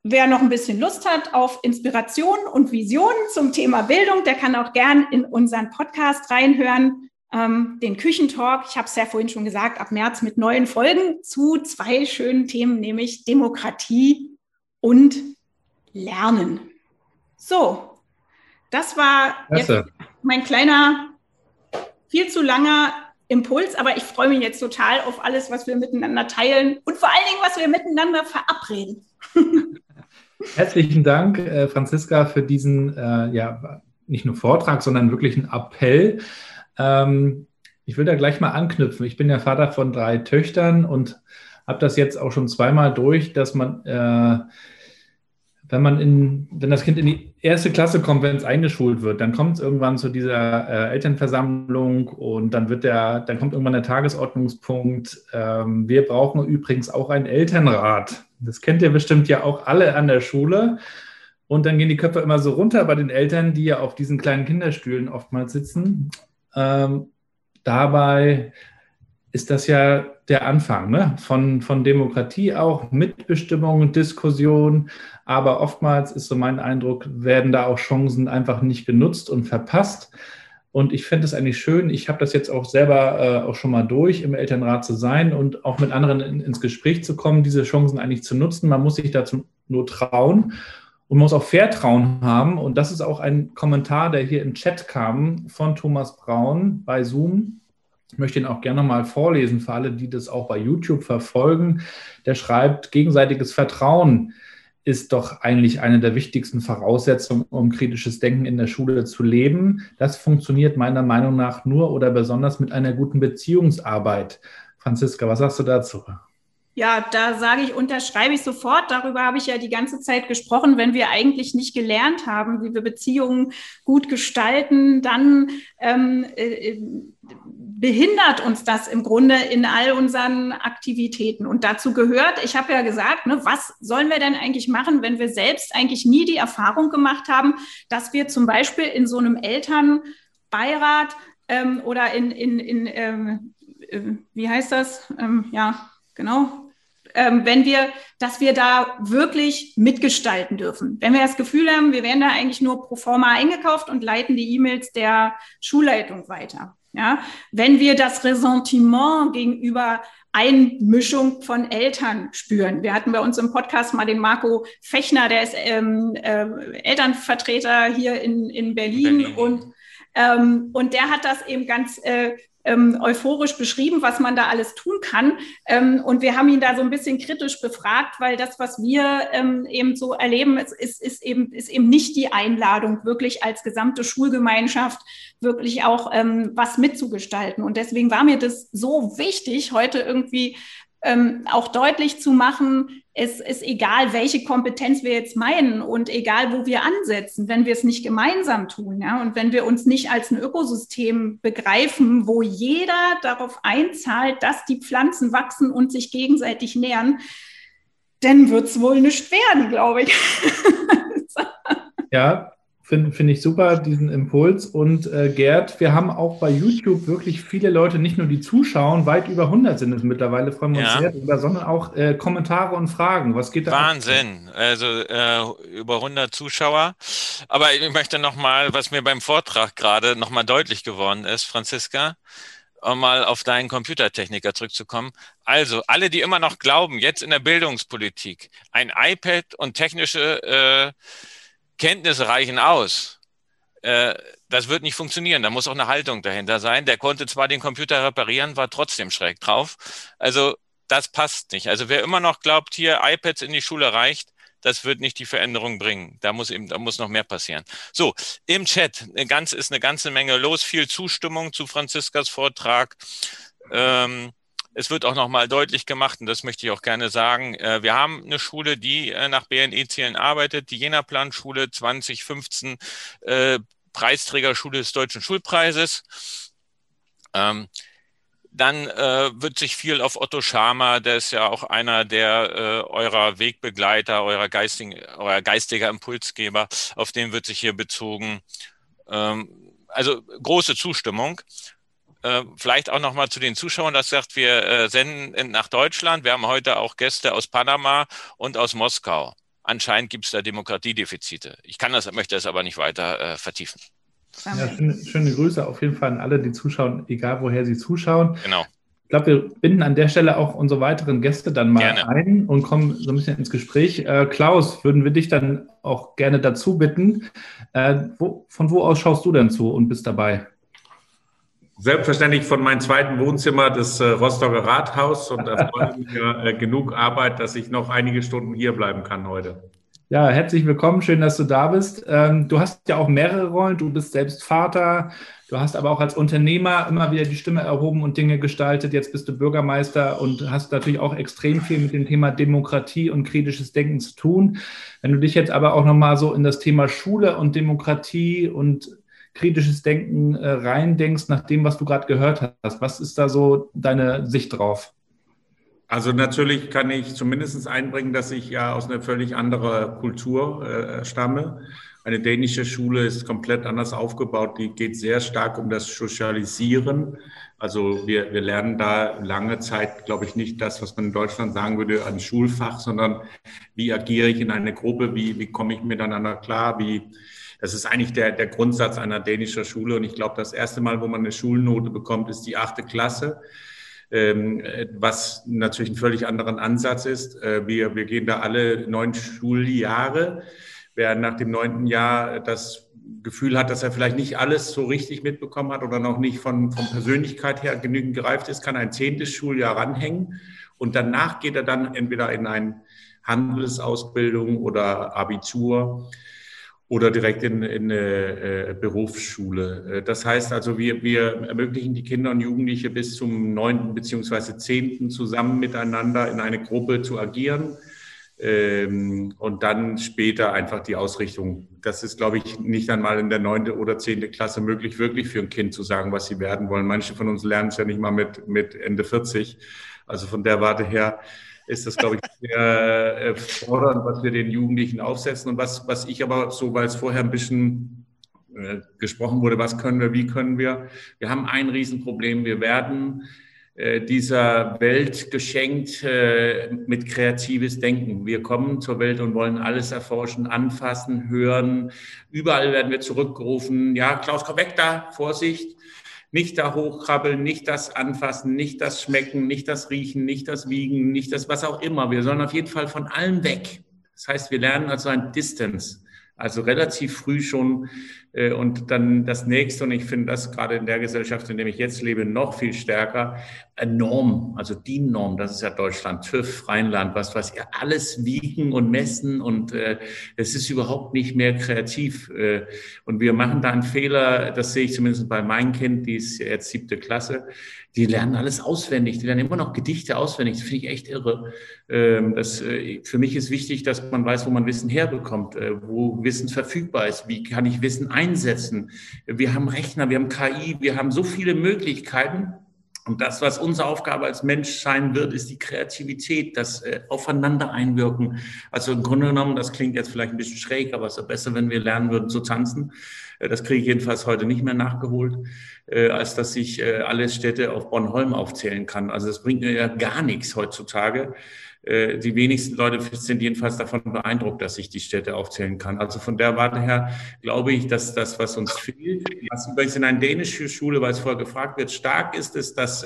Speaker 5: wer noch ein bisschen Lust hat auf Inspiration und Visionen zum Thema Bildung, der kann auch gern in unseren Podcast reinhören, ähm, den Küchentalk. Ich habe es ja vorhin schon gesagt, ab März mit neuen Folgen zu zwei schönen Themen, nämlich Demokratie und Lernen. So, das war jetzt mein kleiner, viel zu langer Impuls, aber ich freue mich jetzt total auf alles, was wir miteinander teilen und vor allen Dingen, was wir miteinander verabreden.
Speaker 3: Herzlichen Dank, äh, Franziska, für diesen, äh, ja, nicht nur Vortrag, sondern wirklich einen Appell. Ähm, ich will da gleich mal anknüpfen. Ich bin ja Vater von drei Töchtern und habe das jetzt auch schon zweimal durch, dass man äh, wenn man in, wenn das Kind in die erste Klasse kommt, wenn es eingeschult wird, dann kommt es irgendwann zu dieser äh, Elternversammlung und dann wird der, dann kommt irgendwann der Tagesordnungspunkt. Ähm, wir brauchen übrigens auch einen Elternrat. Das kennt ihr bestimmt ja auch alle an der Schule. Und dann gehen die Köpfe immer so runter bei den Eltern, die ja auf diesen kleinen Kinderstühlen oftmals sitzen. Ähm, dabei ist das ja der Anfang ne? von, von Demokratie auch, Mitbestimmung, Diskussion. Aber oftmals ist so mein Eindruck, werden da auch Chancen einfach nicht genutzt und verpasst. Und ich fände es eigentlich schön, ich habe das jetzt auch selber äh, auch schon mal durch, im Elternrat zu sein und auch mit anderen in, ins Gespräch zu kommen, diese Chancen eigentlich zu nutzen. Man muss sich dazu nur trauen und muss auch Vertrauen haben. Und das ist auch ein Kommentar, der hier im Chat kam von Thomas Braun bei Zoom Ich möchte ihn auch gerne nochmal vorlesen für alle, die das auch bei YouTube verfolgen. Der schreibt, gegenseitiges Vertrauen ist doch eigentlich eine der wichtigsten Voraussetzungen, um kritisches Denken in der Schule zu leben. Das funktioniert meiner Meinung nach nur oder besonders mit einer guten Beziehungsarbeit. Franziska, was sagst du dazu?
Speaker 5: Ja, da sage ich, unterschreibe ich sofort. Darüber habe ich ja die ganze Zeit gesprochen. Wenn wir eigentlich nicht gelernt haben, wie wir Beziehungen gut gestalten, dann ähm, äh, behindert uns das im Grunde in all unseren Aktivitäten. Und dazu gehört, ich habe ja gesagt, ne, was sollen wir denn eigentlich machen, wenn wir selbst eigentlich nie die Erfahrung gemacht haben, dass wir zum Beispiel in so einem Elternbeirat ähm, oder in, in, in ähm, äh, wie heißt das? Ähm, ja, genau, ähm, wenn wir, dass wir da wirklich mitgestalten dürfen. Wenn wir das Gefühl haben, wir werden da eigentlich nur pro forma eingekauft und leiten die E-Mails der Schulleitung weiter. Ja, wenn wir das Ressentiment gegenüber Einmischung von Eltern spüren. Wir hatten bei uns im Podcast mal den Marco Fechner, der ist ähm, äh, Elternvertreter hier in, in Berlin, Berlin. und ähm, und der hat das eben ganz äh, ähm, euphorisch beschrieben, was man da alles tun kann. Ähm, und wir haben ihn da so ein bisschen kritisch befragt, weil das, was wir ähm, eben so erleben, ist, ist, ist, eben, ist eben nicht die Einladung, wirklich als gesamte Schulgemeinschaft wirklich auch ähm, was mitzugestalten. Und deswegen war mir das so wichtig, heute irgendwie ähm, auch deutlich zu machen, es ist egal, welche Kompetenz wir jetzt meinen und egal, wo wir ansetzen, wenn wir es nicht gemeinsam tun, ja, und wenn wir uns nicht als ein Ökosystem begreifen, wo jeder darauf einzahlt, dass die Pflanzen wachsen und sich gegenseitig nähern, dann wird es wohl nicht werden, glaube ich.
Speaker 3: ja, Finde find ich super, diesen Impuls. Und äh, Gerd, wir haben auch bei YouTube wirklich viele Leute, nicht nur die zuschauen, weit über 100 sind es mittlerweile, freuen wir uns ja. sehr darüber, sondern auch äh, Kommentare und Fragen. Was geht da?
Speaker 4: Wahnsinn, ab? also äh, über 100 Zuschauer. Aber ich möchte nochmal, was mir beim Vortrag gerade nochmal deutlich geworden ist, Franziska, um mal auf deinen Computertechniker zurückzukommen. Also, alle, die immer noch glauben, jetzt in der Bildungspolitik, ein iPad und technische äh, Kenntnisse reichen aus. Äh, das wird nicht funktionieren. Da muss auch eine Haltung dahinter sein. Der konnte zwar den Computer reparieren, war trotzdem schräg drauf. Also das passt nicht. Also wer immer noch glaubt, hier iPads in die Schule reicht, das wird nicht die Veränderung bringen. Da muss eben, da muss noch mehr passieren. So, im Chat ganz, ist eine ganze Menge los, viel Zustimmung zu Franziskas Vortrag. Ähm, es wird auch nochmal deutlich gemacht, und das möchte ich auch gerne sagen, äh, wir haben eine Schule, die äh, nach BNE-Zielen arbeitet, die Jena Planschule 2015, äh, Preisträgerschule des Deutschen Schulpreises. Ähm, dann äh, wird sich viel auf Otto Schama, der ist ja auch einer der äh, eurer Wegbegleiter, eurer geistigen, euer geistiger Impulsgeber, auf den wird sich hier bezogen. Ähm, also große Zustimmung. Äh, vielleicht auch nochmal zu den Zuschauern, das sagt, wir äh, senden nach Deutschland. Wir haben heute auch Gäste aus Panama und aus Moskau. Anscheinend gibt es da Demokratiedefizite. Ich kann das, möchte das aber nicht weiter äh, vertiefen.
Speaker 3: Ja, schöne, schöne, Grüße auf jeden Fall an alle, die zuschauen, egal woher sie zuschauen.
Speaker 4: Genau.
Speaker 3: Ich glaube, wir binden an der Stelle auch unsere weiteren Gäste dann mal gerne. ein und kommen so ein bisschen ins Gespräch. Äh, Klaus, würden wir dich dann auch gerne dazu bitten. Äh, wo, von wo aus schaust du denn zu und bist dabei?
Speaker 6: Selbstverständlich von meinem zweiten Wohnzimmer, das äh, Rostocker Rathaus. Und da freue ich mich ja äh, genug Arbeit, dass ich noch einige Stunden hier bleiben kann heute.
Speaker 3: Ja, herzlich willkommen. Schön, dass du da bist. Ähm, du hast ja auch mehrere Rollen. Du bist selbst Vater. Du hast aber auch als Unternehmer immer wieder die Stimme erhoben und Dinge gestaltet. Jetzt bist du Bürgermeister und hast natürlich auch extrem viel mit dem Thema Demokratie und kritisches Denken zu tun. Wenn du dich jetzt aber auch nochmal so in das Thema Schule und Demokratie und kritisches Denken äh, reindenkst, nach dem, was du gerade gehört hast. Was ist da so deine Sicht drauf?
Speaker 6: Also natürlich kann ich zumindest einbringen, dass ich ja aus einer völlig anderen Kultur äh, stamme. Eine dänische Schule ist komplett anders aufgebaut. Die geht sehr stark um das Sozialisieren. Also wir, wir lernen da lange Zeit, glaube ich, nicht das, was man in Deutschland sagen würde, ein Schulfach, sondern wie agiere ich in einer Gruppe, wie, wie komme ich miteinander klar, wie, das ist eigentlich der, der Grundsatz einer dänischen Schule. Und ich glaube, das erste Mal, wo man eine Schulnote bekommt, ist die achte Klasse. Ähm, was natürlich einen völlig anderen Ansatz ist. Äh, wir, wir gehen da alle neun Schuljahre. Wer nach dem neunten Jahr das Gefühl hat, dass er vielleicht nicht alles so richtig mitbekommen hat oder noch nicht von, von Persönlichkeit her genügend gereift ist, kann ein zehntes Schuljahr ranhängen und danach geht er dann entweder in eine Handelsausbildung oder Abitur oder direkt in, in eine äh, Berufsschule. Äh, das heißt also, wir, wir ermöglichen die Kinder und Jugendliche bis zum neunten beziehungsweise zehnten zusammen miteinander in eine Gruppe zu agieren ähm, und dann später einfach die Ausrichtung. Das ist, glaube ich, nicht einmal in der neunte oder zehnte Klasse möglich, wirklich für ein Kind zu sagen, was sie werden wollen. Manche von uns lernen es ja nicht mal mit, mit Ende 40. Also von der Warte her ist das, glaube ich, sehr äh, fordernd, was wir den Jugendlichen aufsetzen. Und was, was ich aber so, weil es vorher ein bisschen äh, gesprochen wurde, was können wir, wie können wir? Wir haben ein Riesenproblem. Wir werden äh, dieser Welt geschenkt mit kreatives Denken. Wir kommen zur Welt und wollen alles erforschen, anfassen, hören. Überall werden wir zurückgerufen. Ja, Klaus, komm weg da, Vorsicht. Nicht da hochkrabbeln, nicht das anfassen, nicht das schmecken, nicht das riechen, nicht das wiegen, nicht das was auch immer. Wir sollen auf jeden Fall von allem weg. Das heißt, wir lernen also ein Distance. Also relativ früh schon äh, und dann das nächste, und ich finde das gerade in der Gesellschaft, in der ich jetzt lebe, noch viel stärker, Norm, also die Norm, das ist ja Deutschland, TÜV, Rheinland, was was ihr alles wiegen und messen und äh, es ist überhaupt nicht mehr kreativ. Äh, und wir machen da einen Fehler, das sehe ich zumindest bei meinem Kind, die ist jetzt siebte Klasse, die lernen alles auswendig, die lernen immer noch Gedichte auswendig, das finde ich echt irre. Ähm, das, äh, für mich ist wichtig, dass man weiß, wo man Wissen herbekommt, äh, wo Wissen verfügbar ist, wie kann ich Wissen einsetzen. Wir haben Rechner, wir haben KI, wir haben so viele Möglichkeiten, und das, was unsere Aufgabe als Mensch sein wird, ist die Kreativität, das äh, Aufeinander einwirken. Also im Grunde genommen, das klingt jetzt vielleicht ein bisschen schräg, aber es ist besser, wenn wir lernen würden zu tanzen. Äh, das kriege ich jedenfalls heute nicht mehr nachgeholt, äh, als dass ich äh, alle Städte auf Bornholm aufzählen kann. Also das bringt mir ja gar nichts heutzutage. Die wenigsten Leute sind jedenfalls davon beeindruckt, dass ich die Städte aufzählen kann. Also von der Warte her glaube ich, dass das, was uns fehlt, was übrigens in einer dänischen Schule, weil es vorher gefragt wird, stark ist, ist das,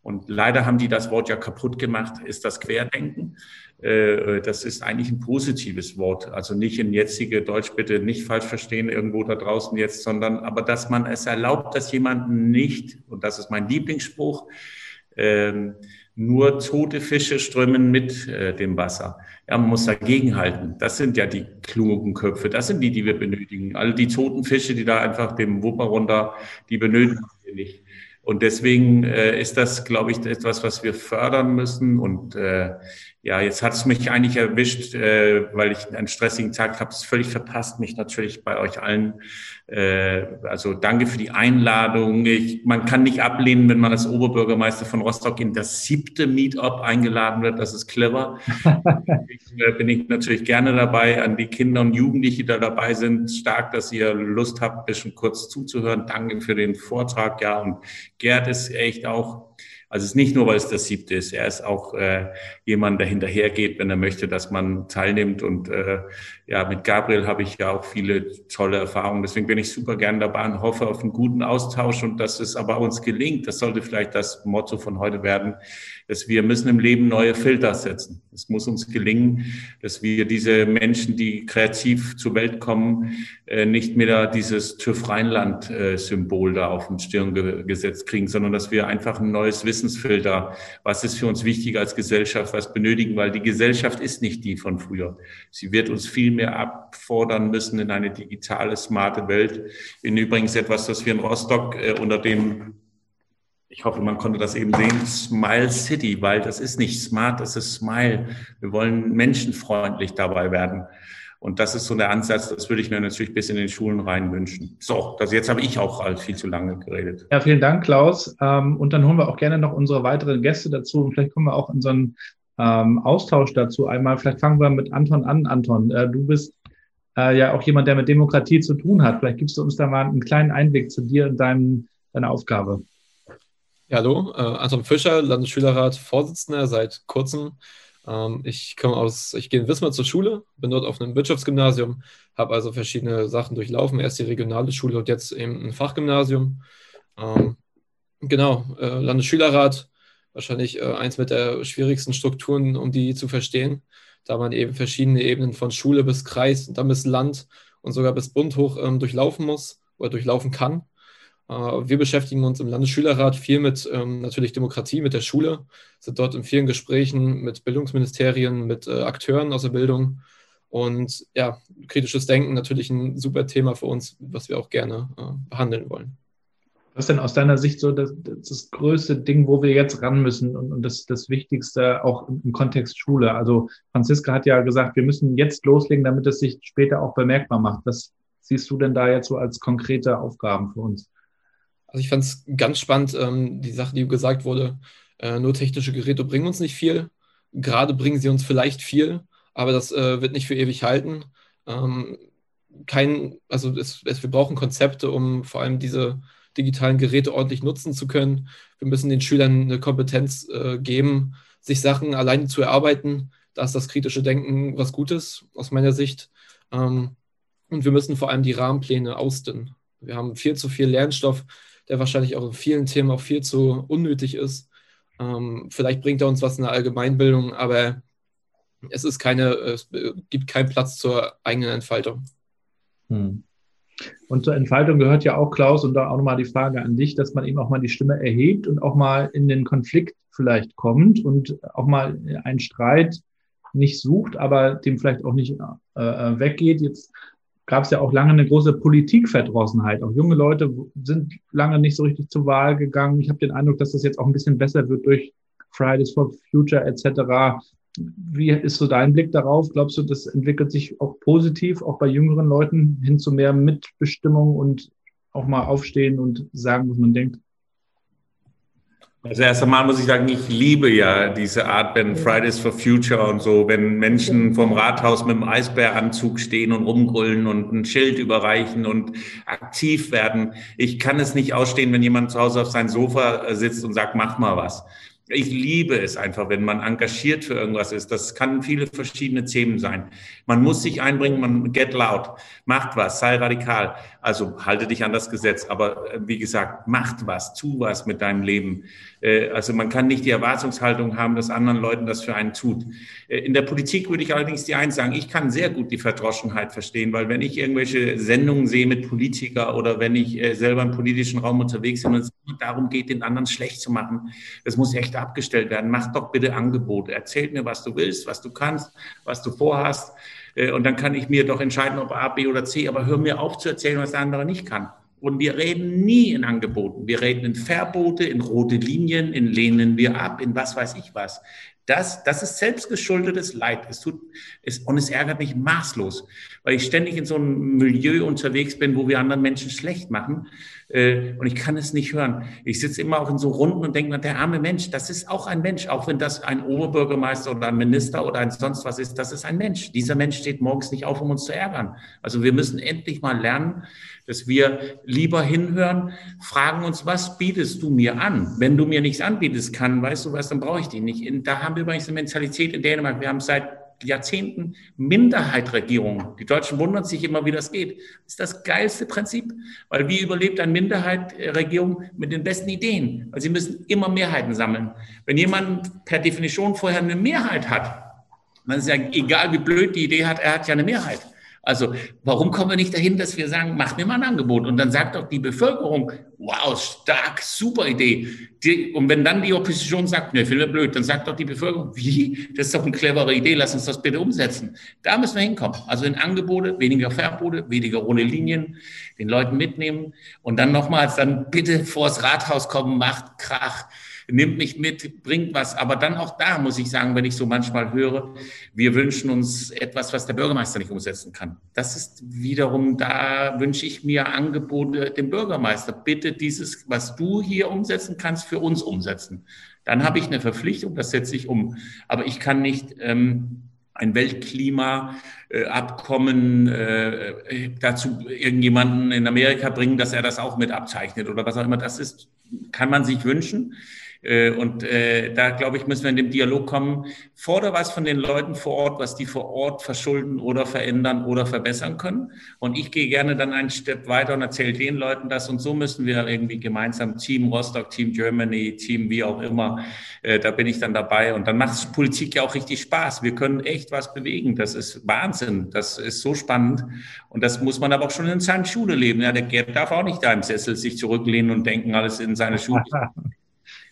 Speaker 6: und leider haben die das Wort ja kaputt gemacht, ist das Querdenken. Äh, das ist eigentlich ein positives Wort. Also nicht in jetzige Deutsch bitte nicht falsch verstehen irgendwo da draußen jetzt, sondern aber dass man es erlaubt, dass jemanden nicht, und das ist mein Lieblingsspruch, ähm, nur tote Fische strömen mit äh, dem Wasser. Ja, man muss dagegenhalten. Das sind ja die klugen Köpfe. Das sind die, die wir benötigen. All die toten Fische, die da einfach dem Wupper runter, die benötigen wir nicht. Und deswegen äh, ist das, glaube ich, etwas, was wir fördern müssen. Und äh, ja, jetzt hat es mich eigentlich erwischt, äh, weil ich einen stressigen Tag habe, es völlig verpasst, mich natürlich bei euch allen äh, also danke für die Einladung. Ich, man kann nicht ablehnen, wenn man als Oberbürgermeister von Rostock in das siebte Meetup eingeladen wird. Das ist clever. ich, äh, bin ich natürlich gerne dabei. An die Kinder und Jugendliche, die da dabei sind, stark, dass ihr Lust habt, ein bisschen kurz zuzuhören. Danke für den Vortrag. Ja, und Gerd ist echt auch also es ist nicht nur, weil es das siebte ist, er ist auch äh, jemand, der hinterhergeht, wenn er möchte, dass man teilnimmt. Und äh, ja, mit Gabriel habe ich ja auch viele tolle Erfahrungen. Deswegen bin ich super gern dabei und hoffe auf einen guten Austausch und dass es aber uns gelingt. Das sollte vielleicht das Motto von heute werden, dass wir müssen im Leben neue Filter setzen. Es muss uns gelingen, dass wir diese Menschen, die kreativ zur Welt kommen, äh, nicht mehr dieses TÜV Rheinland-Symbol da auf den Stirn gesetzt kriegen, sondern dass wir einfach ein neues Wissensfilter, was ist für uns wichtig als Gesellschaft, was benötigen, weil die Gesellschaft ist nicht die von früher. Sie wird uns viel mehr abfordern müssen in eine digitale, smarte Welt. In übrigens etwas, das wir in Rostock äh, unter dem ich hoffe, man konnte das eben sehen, Smile City, weil das ist nicht smart, das ist Smile. Wir wollen menschenfreundlich dabei werden. Und das ist so der Ansatz, das würde ich mir natürlich bis in den Schulen rein wünschen. So, das jetzt habe ich auch viel zu lange geredet.
Speaker 3: Ja, vielen Dank, Klaus. Ähm, und dann holen wir auch gerne noch unsere weiteren Gäste dazu und vielleicht kommen wir auch in so einen ähm, Austausch dazu einmal. Vielleicht fangen wir mit Anton an. Anton, äh, du bist äh, ja auch jemand, der mit Demokratie zu tun hat. Vielleicht gibst du uns da mal einen kleinen Einblick zu dir und deinem, deiner Aufgabe.
Speaker 7: Ja, hallo, äh, Anton Fischer, Landesschülerrat, Vorsitzender seit kurzem. Ähm, ich komme aus, ich gehe in Wismar zur Schule, bin dort auf einem Wirtschaftsgymnasium, habe also verschiedene Sachen durchlaufen. Erst die regionale Schule und jetzt eben ein Fachgymnasium. Ähm, genau, äh, Landesschülerrat, wahrscheinlich äh, eins mit der schwierigsten Strukturen, um die zu verstehen, da man eben verschiedene Ebenen von Schule bis Kreis und dann bis Land und sogar bis Bund hoch ähm, durchlaufen muss oder durchlaufen kann. Äh, wir beschäftigen uns im Landesschülerrat viel mit ähm, natürlich Demokratie, mit der Schule, sind dort in vielen Gesprächen mit Bildungsministerien, mit äh, Akteuren aus der Bildung. Und ja, kritisches Denken natürlich ein super Thema für uns, was wir auch gerne behandeln wollen.
Speaker 3: Was ist denn aus deiner Sicht so das, das größte Ding, wo wir jetzt ran müssen und, und das, das Wichtigste auch im Kontext Schule? Also Franziska hat ja gesagt, wir müssen jetzt loslegen, damit es sich später auch bemerkbar macht. Was siehst du denn da jetzt so als konkrete Aufgaben für uns?
Speaker 7: Also ich fand es ganz spannend, ähm, die Sache, die gesagt wurde, äh, nur technische Geräte bringen uns nicht viel. Gerade bringen sie uns vielleicht viel, aber das äh, wird nicht für ewig halten. Ähm, kein, also es, es, wir brauchen Konzepte, um vor allem diese digitalen Geräte ordentlich nutzen zu können. Wir müssen den Schülern eine Kompetenz äh, geben, sich Sachen alleine zu erarbeiten. Da ist das kritische Denken was Gutes aus meiner Sicht. Ähm, und wir müssen vor allem die Rahmenpläne ausdünnen. Wir haben viel zu viel Lernstoff, der wahrscheinlich auch in vielen Themen auch viel zu unnötig ist. Ähm, vielleicht bringt er uns was in der Allgemeinbildung, aber es ist keine, es gibt keinen Platz zur eigenen Entfaltung.
Speaker 3: Hm. Und zur Entfaltung gehört ja auch, Klaus, und da auch nochmal die Frage an dich, dass man eben auch mal die Stimme erhebt und auch mal in den Konflikt vielleicht kommt und auch mal einen Streit nicht sucht, aber dem vielleicht auch nicht äh, äh weggeht. Jetzt gab es ja auch lange eine große Politikverdrossenheit. Auch junge Leute sind lange nicht so richtig zur Wahl gegangen. Ich habe den Eindruck, dass das jetzt auch ein bisschen besser wird durch Fridays for Future etc. Wie ist so dein Blick darauf? Glaubst du, das entwickelt sich auch positiv, auch bei jüngeren Leuten hin zu mehr Mitbestimmung und auch mal aufstehen und sagen, was man denkt?
Speaker 6: Also erst einmal muss ich sagen, ich liebe ja diese Art, wenn Fridays for Future und so, wenn Menschen vom Rathaus mit dem Eisbäranzug stehen und rumgrüllen und ein Schild überreichen und aktiv werden. Ich kann es nicht ausstehen, wenn jemand zu Hause auf sein Sofa sitzt und sagt, mach mal was ich liebe es einfach, wenn man engagiert für irgendwas ist. Das kann viele verschiedene Themen sein. Man muss sich einbringen, man get loud, macht was, sei radikal. Also halte dich an das Gesetz, aber äh, wie gesagt, macht was, tu was mit deinem Leben. Äh, also man kann nicht die Erwartungshaltung haben, dass anderen Leuten das für einen tut. Äh, in der Politik würde ich allerdings die eins sagen, ich kann sehr gut die Verdroschenheit verstehen, weil wenn ich irgendwelche Sendungen sehe mit Politiker oder wenn ich selber im politischen Raum unterwegs bin und es darum geht, den anderen schlecht zu machen, das muss echt abgestellt werden. Mach doch bitte Angebote. Erzähl mir, was du willst, was du kannst, was du vorhast. Äh, und dann kann ich mir doch entscheiden, ob A, B oder C. Aber hör mir auf zu erzählen, was der andere nicht kann. Und wir reden nie in Angeboten. Wir reden in Verbote, in rote Linien, in lehnen wir ab, in was weiß ich was. Das, das ist selbstgeschuldetes Leid. Es tut, es, und es ärgert mich maßlos, weil ich ständig in so einem Milieu unterwegs bin, wo wir anderen Menschen schlecht machen. Äh, und ich kann es nicht hören. Ich sitze immer auch in so Runden und denke mir, der arme Mensch, das ist auch ein Mensch, auch wenn das ein Oberbürgermeister oder ein Minister oder ein sonst was ist, das ist ein Mensch. Dieser Mensch steht morgens nicht auf, um uns zu ärgern. Also wir müssen endlich mal lernen, dass wir lieber hinhören, fragen uns, was bietest du mir an? Wenn du mir nichts anbietest kann, weißt du was, dann brauche ich dich nicht. Da haben wir übrigens eine Mentalität in Dänemark. Wir haben seit Jahrzehnten Minderheitregierung. Die Deutschen wundern sich immer, wie das geht. Das ist das geilste Prinzip, weil wie überlebt eine Minderheitregierung mit den besten Ideen? Weil sie müssen immer Mehrheiten sammeln. Wenn jemand per Definition vorher eine Mehrheit hat, dann ist ja egal, wie blöd die Idee hat, er hat ja eine Mehrheit. Also warum kommen wir nicht dahin, dass wir sagen, mach mir mal ein Angebot und dann sagt doch die Bevölkerung, wow, stark, super Idee. Die, und wenn dann die Opposition sagt, ne, finden wir blöd, dann sagt doch die Bevölkerung, wie, das ist doch eine clevere Idee, lass uns das bitte umsetzen. Da müssen wir hinkommen. Also in Angebote, weniger Verbote, weniger ohne Linien, den Leuten mitnehmen und dann nochmals, dann bitte vors Rathaus kommen, macht Krach nimmt mich mit, bringt was. Aber dann auch da muss ich sagen, wenn ich so manchmal höre, wir wünschen uns etwas, was der Bürgermeister nicht umsetzen kann. Das ist wiederum, da wünsche ich mir Angebote dem Bürgermeister. Bitte dieses, was du hier umsetzen kannst, für uns umsetzen. Dann habe ich eine Verpflichtung, das setze ich um. Aber ich kann nicht ähm, ein Weltklimaabkommen äh, dazu irgendjemanden in Amerika bringen, dass er das auch mit abzeichnet oder was auch immer. Das ist, kann man sich wünschen. Äh, und äh, da, glaube ich, müssen wir in dem Dialog kommen. Fordere was von den Leuten vor Ort, was die vor Ort verschulden oder verändern oder verbessern können. Und ich gehe gerne dann einen Schritt weiter und erzähle den Leuten das. Und so müssen wir irgendwie gemeinsam Team Rostock, Team Germany, Team wie auch immer, äh, da bin ich dann dabei. Und dann macht Politik ja auch richtig Spaß. Wir können echt was bewegen. Das ist Wahnsinn. Das ist so spannend. Und das muss man aber auch schon in seiner Schule leben. Ja, der Gerd darf auch nicht da im Sessel sich zurücklehnen und denken, alles in seine Schule.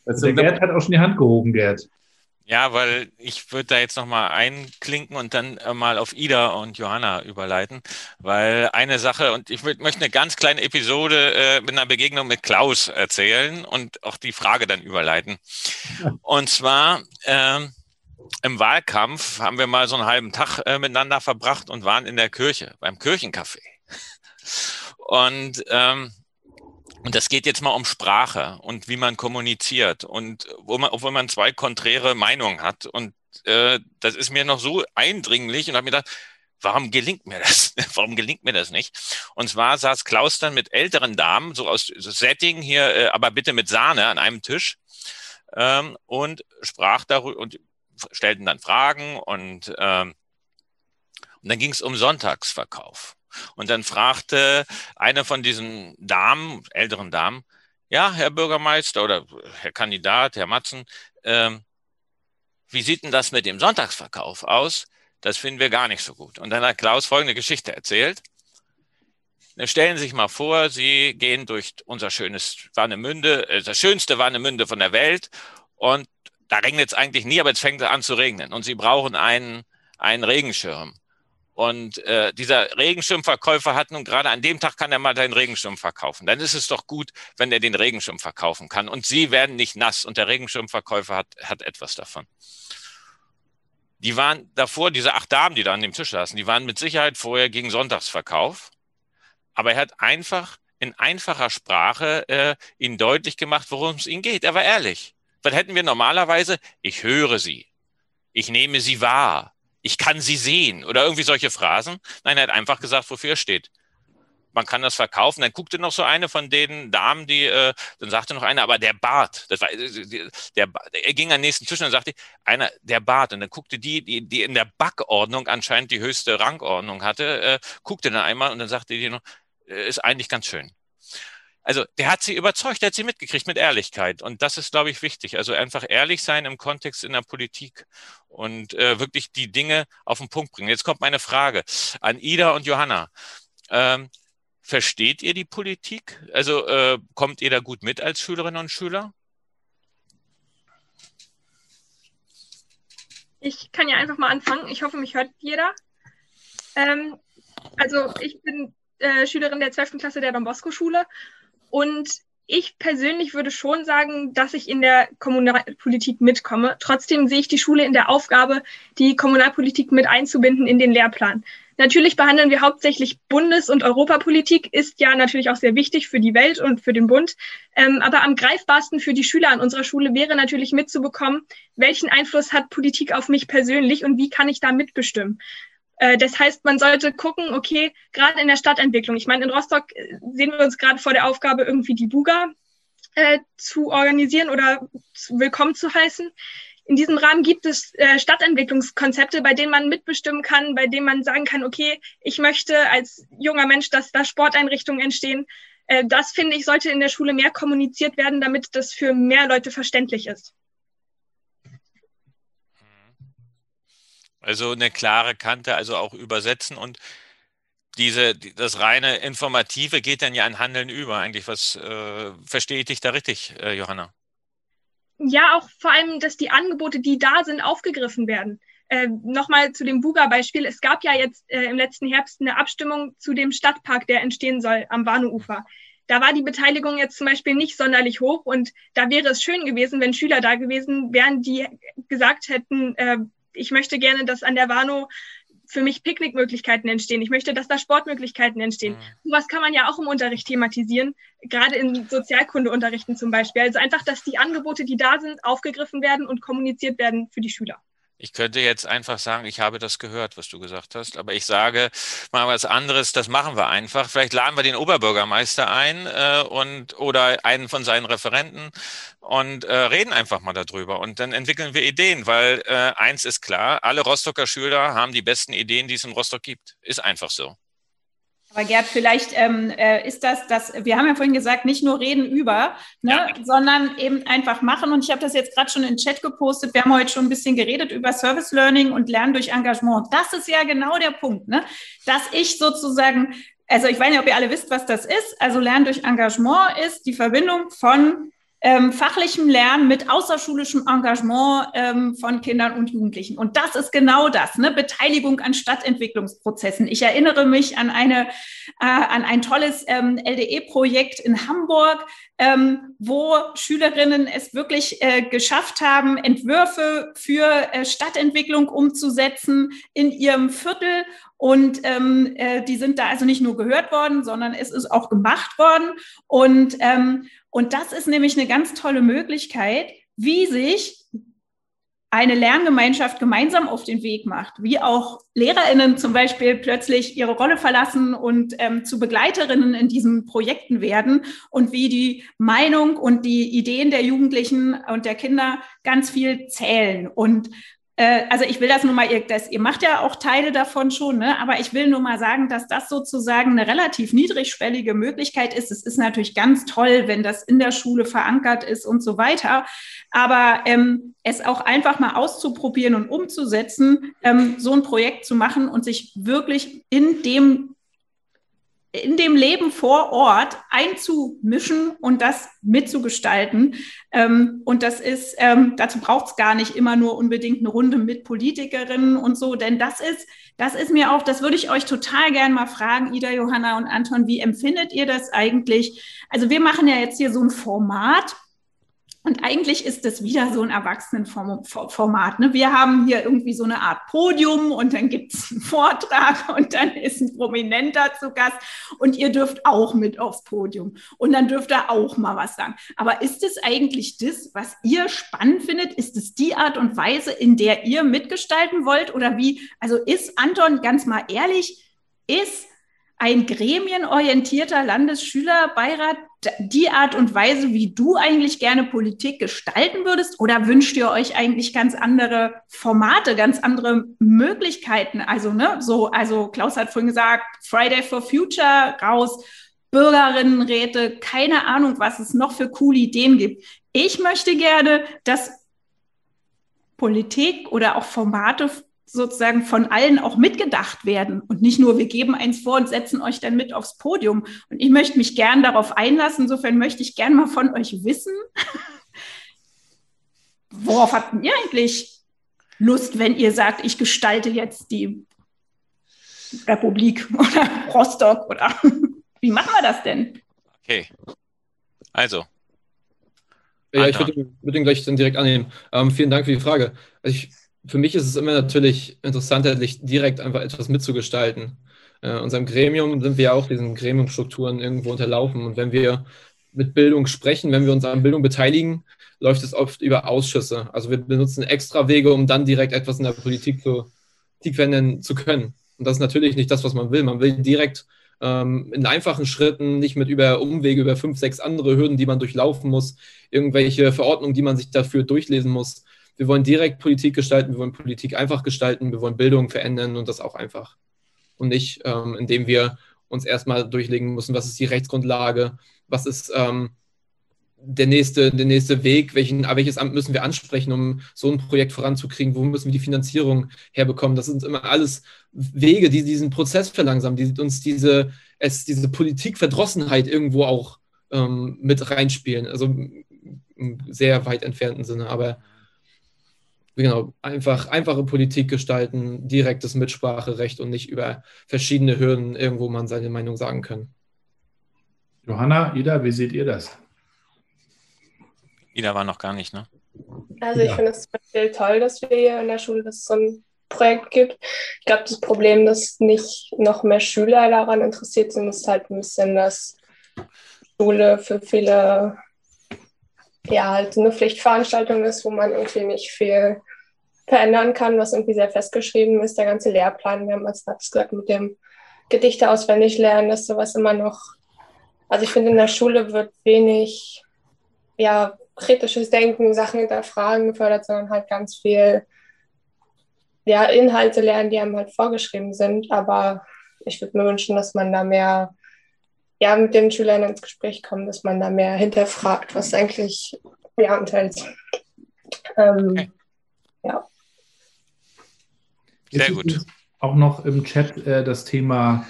Speaker 3: Also der Gerd hat auch schon die Hand gehoben, Gerd.
Speaker 4: Ja, weil ich würde da jetzt nochmal einklinken und dann äh, mal auf Ida und Johanna überleiten, weil eine Sache, und ich möchte eine ganz kleine Episode äh, mit einer Begegnung mit Klaus erzählen und auch die Frage dann überleiten. Und zwar ähm, im Wahlkampf haben wir mal so einen halben Tag äh, miteinander verbracht und waren in der Kirche, beim Kirchencafé. Und ähm, und das geht jetzt mal um Sprache und wie man kommuniziert und wo man, obwohl man zwei konträre Meinungen hat. Und äh, das ist mir noch so eindringlich und habe mir gedacht, warum gelingt mir das? warum gelingt mir das nicht? Und zwar saß Klaus dann mit älteren Damen, so aus so Setting hier, äh, aber bitte mit Sahne an einem Tisch ähm, und sprach darüber und stellten dann Fragen und, ähm, und dann ging es um Sonntagsverkauf. Und dann fragte eine von diesen Damen, älteren Damen, ja, Herr Bürgermeister oder Herr Kandidat, Herr Matzen, ähm, wie sieht denn das mit dem Sonntagsverkauf aus? Das finden wir gar nicht so gut. Und dann hat Klaus folgende Geschichte erzählt. Stellen Sie sich mal vor, Sie gehen durch unser schönes Warnemünde, äh, das schönste Warnemünde von der Welt und da regnet es eigentlich nie, aber jetzt fängt es an zu regnen und Sie brauchen einen, einen Regenschirm. Und äh, dieser Regenschirmverkäufer hat nun gerade an dem Tag kann er mal seinen Regenschirm verkaufen. Dann ist es doch gut, wenn er den Regenschirm verkaufen kann. Und Sie werden nicht nass und der Regenschirmverkäufer hat, hat etwas davon. Die waren davor, diese acht Damen, die da an dem Tisch saßen, die waren mit Sicherheit vorher gegen Sonntagsverkauf. Aber er hat einfach in einfacher Sprache äh, ihnen deutlich gemacht, worum es ihnen geht. Er war ehrlich. Was hätten wir normalerweise? Ich höre sie. Ich nehme sie wahr ich kann sie sehen oder irgendwie solche Phrasen. Nein, er hat einfach gesagt, wofür er steht. Man kann das verkaufen. Dann guckte noch so eine von den Damen, die, äh, dann sagte noch einer, aber der Bart, das war, äh, der, er ging an den nächsten Tisch und dann sagte einer, der Bart. Und dann guckte die, die, die in der Backordnung anscheinend die höchste Rangordnung hatte, äh, guckte dann einmal und dann sagte die noch, äh, ist eigentlich ganz schön also der hat sie überzeugt, der hat sie mitgekriegt mit Ehrlichkeit. Und das ist, glaube ich, wichtig. Also einfach ehrlich sein im Kontext in der Politik und äh, wirklich die Dinge auf den Punkt bringen. Jetzt kommt meine Frage an Ida und Johanna. Ähm, versteht ihr die Politik? Also äh, kommt ihr da gut mit als Schülerinnen und Schüler?
Speaker 8: Ich kann ja einfach mal anfangen. Ich hoffe, mich hört jeder. Ähm, also ich bin äh, Schülerin der 12. Klasse der Don Bosco Schule und ich persönlich würde schon sagen, dass ich in der Kommunalpolitik mitkomme. Trotzdem sehe ich die Schule in der Aufgabe, die Kommunalpolitik mit einzubinden in den Lehrplan. Natürlich behandeln wir hauptsächlich Bundes- und Europapolitik, ist ja natürlich auch sehr wichtig für die Welt und für den Bund. Ähm, aber am greifbarsten für die Schüler an unserer Schule wäre natürlich mitzubekommen, welchen Einfluss hat Politik auf mich persönlich und wie kann ich da mitbestimmen. Äh, das heißt, man sollte gucken, okay, gerade in der Stadtentwicklung, ich meine, in Rostock äh, sehen wir uns gerade vor der Aufgabe, irgendwie die Buga äh, zu organisieren oder zu, willkommen zu heißen. In diesem Rahmen gibt es äh, Stadtentwicklungskonzepte, bei denen man mitbestimmen kann, bei denen man sagen kann, okay, ich möchte als junger Mensch, dass da Sporteinrichtungen entstehen. Äh, das finde ich, sollte in der Schule mehr kommuniziert werden, damit das für mehr Leute verständlich ist.
Speaker 4: Also eine klare Kante, also auch übersetzen und diese, das reine Informative geht dann ja an Handeln über. Eigentlich, was äh, verstehe ich dich da richtig, äh, Johanna?
Speaker 8: Ja, auch vor allem, dass die Angebote, die da sind, aufgegriffen werden. Äh, Nochmal zu dem Buga-Beispiel. Es gab ja jetzt äh, im letzten Herbst eine Abstimmung zu dem Stadtpark, der entstehen soll am Warneufer. Da war die Beteiligung jetzt zum Beispiel nicht sonderlich hoch und da wäre es schön gewesen, wenn Schüler da gewesen wären, die gesagt hätten, äh, ich möchte gerne, dass an der Warnow für mich Picknickmöglichkeiten entstehen. Ich möchte, dass da Sportmöglichkeiten entstehen. Mhm. Was kann man ja auch im Unterricht thematisieren, gerade in Sozialkundeunterrichten zum Beispiel. Also einfach, dass die Angebote, die da sind, aufgegriffen werden und kommuniziert werden für die Schüler.
Speaker 4: Ich könnte jetzt einfach sagen, ich habe das gehört, was du gesagt hast, aber ich sage mal was anderes, das machen wir einfach. Vielleicht laden wir den Oberbürgermeister ein äh, und oder einen von seinen Referenten und äh, reden einfach mal darüber und dann entwickeln wir Ideen, weil äh, eins ist klar, alle Rostocker Schüler haben die besten Ideen, die es in Rostock gibt. Ist einfach so.
Speaker 5: Aber Gerd, vielleicht ähm, äh, ist das, das, wir haben ja vorhin gesagt, nicht nur reden über, ne, ja. sondern eben einfach machen. Und ich habe das jetzt gerade schon in den Chat gepostet. Wir haben heute schon ein bisschen geredet über Service Learning und Lernen durch Engagement. Das ist ja genau der Punkt, ne? dass ich sozusagen, also ich weiß nicht, ob ihr alle wisst, was das ist. Also Lernen durch Engagement ist die Verbindung von ähm, fachlichem Lernen mit außerschulischem Engagement ähm, von Kindern und Jugendlichen. Und das ist genau das, ne? Beteiligung an Stadtentwicklungsprozessen. Ich erinnere mich an eine äh, an ein tolles ähm, LDE-Projekt in Hamburg, ähm, wo Schülerinnen es wirklich äh, geschafft haben, Entwürfe für äh, Stadtentwicklung umzusetzen in ihrem Viertel und ähm, äh, die sind da also nicht nur gehört worden, sondern es ist auch gemacht worden. Und, ähm, und das ist nämlich eine ganz tolle Möglichkeit, wie sich eine Lerngemeinschaft gemeinsam auf den Weg macht, wie auch Lehrerinnen zum Beispiel plötzlich ihre Rolle verlassen und ähm, zu Begleiterinnen in diesen Projekten werden und wie die Meinung und die Ideen der Jugendlichen und der Kinder ganz viel zählen. Und äh, also ich will das nur mal, ihr, das, ihr macht ja auch Teile davon schon, ne? aber ich will nur mal sagen, dass das sozusagen eine relativ niedrigschwellige Möglichkeit ist. Es ist natürlich ganz toll, wenn das in der Schule verankert ist und so weiter, aber ähm, es auch einfach mal auszuprobieren und umzusetzen, ähm, so ein Projekt zu machen und sich wirklich in dem in dem Leben vor Ort einzumischen und das mitzugestalten. Ähm, und das ist, ähm, dazu braucht es gar nicht immer nur unbedingt eine Runde mit Politikerinnen und so, denn das ist, das ist mir auch, das würde ich euch total gern mal fragen, Ida, Johanna und Anton, wie empfindet ihr das eigentlich? Also wir machen ja jetzt hier so ein Format und eigentlich ist es wieder so ein Erwachsenenformat. Ne? Wir haben hier irgendwie so eine Art Podium und dann gibt es einen Vortrag und dann ist ein Prominenter zu Gast und ihr dürft auch mit aufs Podium und dann dürft ihr auch mal was sagen. Aber ist es eigentlich das, was ihr spannend findet? Ist es die Art und Weise, in der ihr mitgestalten wollt oder wie? Also ist Anton ganz mal ehrlich, ist ein gremienorientierter Landesschülerbeirat die Art und Weise, wie du eigentlich gerne Politik gestalten würdest? Oder wünscht ihr euch eigentlich ganz andere Formate, ganz andere Möglichkeiten? Also, ne, so, also Klaus hat vorhin gesagt, Friday for Future raus, Bürgerinnenräte, keine Ahnung, was es noch für coole Ideen gibt. Ich möchte gerne, dass Politik oder auch Formate sozusagen von allen auch mitgedacht werden und nicht nur, wir geben eins vor und setzen euch dann mit aufs Podium. Und ich möchte mich gern darauf einlassen. Insofern möchte ich gern mal von euch wissen, worauf habt ihr eigentlich Lust, wenn ihr sagt, ich gestalte jetzt die Republik oder Rostock oder wie machen wir das denn?
Speaker 4: Okay. Also.
Speaker 7: Ja, ich würde, würde den gleich dann direkt annehmen. Ähm, vielen Dank für die Frage. Also ich für mich ist es immer natürlich interessanter, direkt einfach etwas mitzugestalten. Äh, unserem Gremium sind wir ja auch diesen Gremiumstrukturen irgendwo unterlaufen. Und wenn wir mit Bildung sprechen, wenn wir uns an Bildung beteiligen, läuft es oft über Ausschüsse. Also wir benutzen extra Wege, um dann direkt etwas in der Politik zu, Politik zu können. Und das ist natürlich nicht das, was man will. Man will direkt ähm, in einfachen Schritten, nicht mit über Umwege, über fünf, sechs andere Hürden, die man durchlaufen muss, irgendwelche Verordnungen, die man sich dafür durchlesen muss, wir wollen direkt Politik gestalten, wir wollen Politik einfach gestalten, wir wollen Bildung verändern und das auch einfach. Und nicht, ähm, indem wir uns erstmal durchlegen müssen, was ist die Rechtsgrundlage, was ist ähm, der, nächste, der nächste Weg, welchen, welches Amt müssen wir ansprechen, um so ein Projekt voranzukriegen, wo müssen wir die Finanzierung herbekommen. Das sind immer alles Wege, die diesen Prozess verlangsamen, die uns diese, es, diese Politikverdrossenheit irgendwo auch ähm, mit reinspielen. Also im sehr weit entfernten Sinne. Aber genau, einfach einfache Politik gestalten, direktes Mitspracherecht und nicht über verschiedene Hürden irgendwo man seine Meinung sagen können.
Speaker 3: Johanna, Ida, wie seht ihr das?
Speaker 4: Ida war noch gar nicht, ne?
Speaker 9: Also ich ja. finde es zum Beispiel toll, dass wir hier in der Schule das so ein Projekt gibt. Ich glaube, das Problem, dass nicht noch mehr Schüler daran interessiert sind, ist halt ein bisschen, dass Schule für viele ja halt eine Pflichtveranstaltung ist, wo man irgendwie nicht viel verändern kann, was irgendwie sehr festgeschrieben ist. Der ganze Lehrplan, wir haben als gesagt, mit dem Gedichte auswendig lernen, dass sowas immer noch, also ich finde, in der Schule wird wenig, ja, kritisches Denken, Sachen hinterfragen gefördert, sondern halt ganz viel, ja, Inhalte lernen, die einem halt vorgeschrieben sind. Aber ich würde mir wünschen, dass man da mehr, ja, mit den Schülern ins Gespräch kommt, dass man da mehr hinterfragt, was eigentlich, ja, enthält. Ähm, okay. Ja.
Speaker 3: Sehr gut. Auch noch im Chat äh, das Thema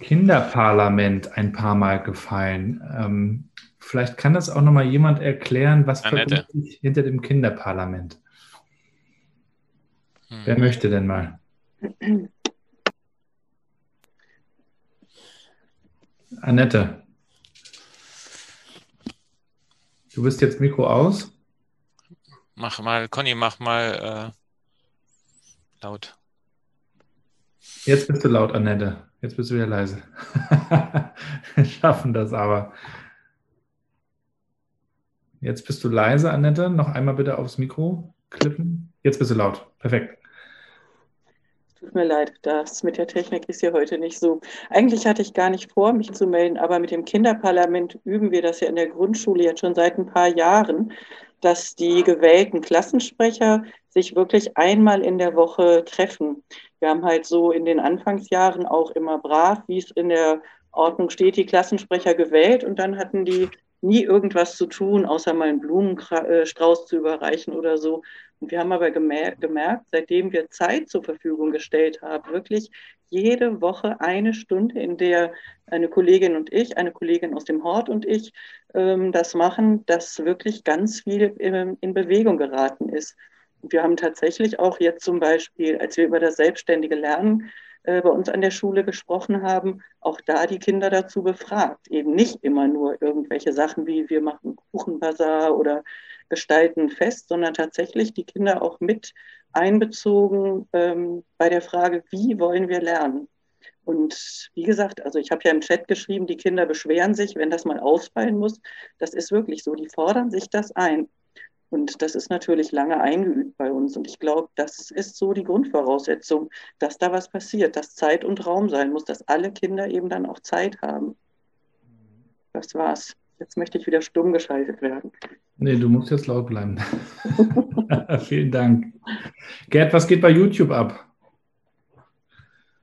Speaker 3: Kinderparlament ein paar Mal gefallen. Ähm, vielleicht kann das auch noch mal jemand erklären, was verbirgt sich hinter dem Kinderparlament. Hm. Wer möchte denn mal? Annette. Du bist jetzt Mikro aus.
Speaker 4: Mach mal, Conny, mach mal äh, laut.
Speaker 3: Jetzt bist du laut, Annette. Jetzt bist du wieder leise. Wir schaffen das aber. Jetzt bist du leise, Annette. Noch einmal bitte aufs Mikro klippen. Jetzt bist du laut. Perfekt.
Speaker 10: Tut mir leid, das mit der Technik ist hier heute nicht so. Eigentlich hatte ich gar nicht vor, mich zu melden, aber mit dem Kinderparlament üben wir das ja in der Grundschule jetzt schon seit ein paar Jahren, dass die gewählten Klassensprecher sich wirklich einmal in der Woche treffen. Wir haben halt so in den Anfangsjahren auch immer brav, wie es in der Ordnung steht, die Klassensprecher gewählt und dann hatten die nie irgendwas zu tun, außer mal einen Blumenstrauß zu überreichen oder so. Und wir haben aber gemerkt, seitdem wir Zeit zur Verfügung gestellt haben, wirklich jede Woche eine Stunde, in der eine Kollegin und ich, eine Kollegin aus dem Hort und ich ähm, das machen, dass wirklich ganz viel in, in Bewegung geraten ist. Wir haben tatsächlich auch jetzt zum Beispiel, als wir über das selbstständige Lernen äh, bei uns an der Schule gesprochen haben, auch da die Kinder dazu befragt. Eben nicht immer nur irgendwelche Sachen wie wir machen Kuchenbazar oder gestalten fest, sondern tatsächlich die Kinder auch mit einbezogen ähm, bei der Frage, wie wollen wir lernen. Und wie gesagt, also ich habe ja im Chat geschrieben, die Kinder beschweren sich, wenn das mal ausfallen muss. Das ist wirklich so, die fordern sich das ein. Und das ist natürlich lange eingeübt bei uns. Und ich glaube, das ist so die Grundvoraussetzung, dass da was passiert, dass Zeit und Raum sein muss, dass alle Kinder eben dann auch Zeit haben. Das war's. Jetzt möchte ich wieder stumm geschaltet werden.
Speaker 3: Nee, du musst jetzt laut bleiben. Vielen Dank. Gerd, was geht bei YouTube ab?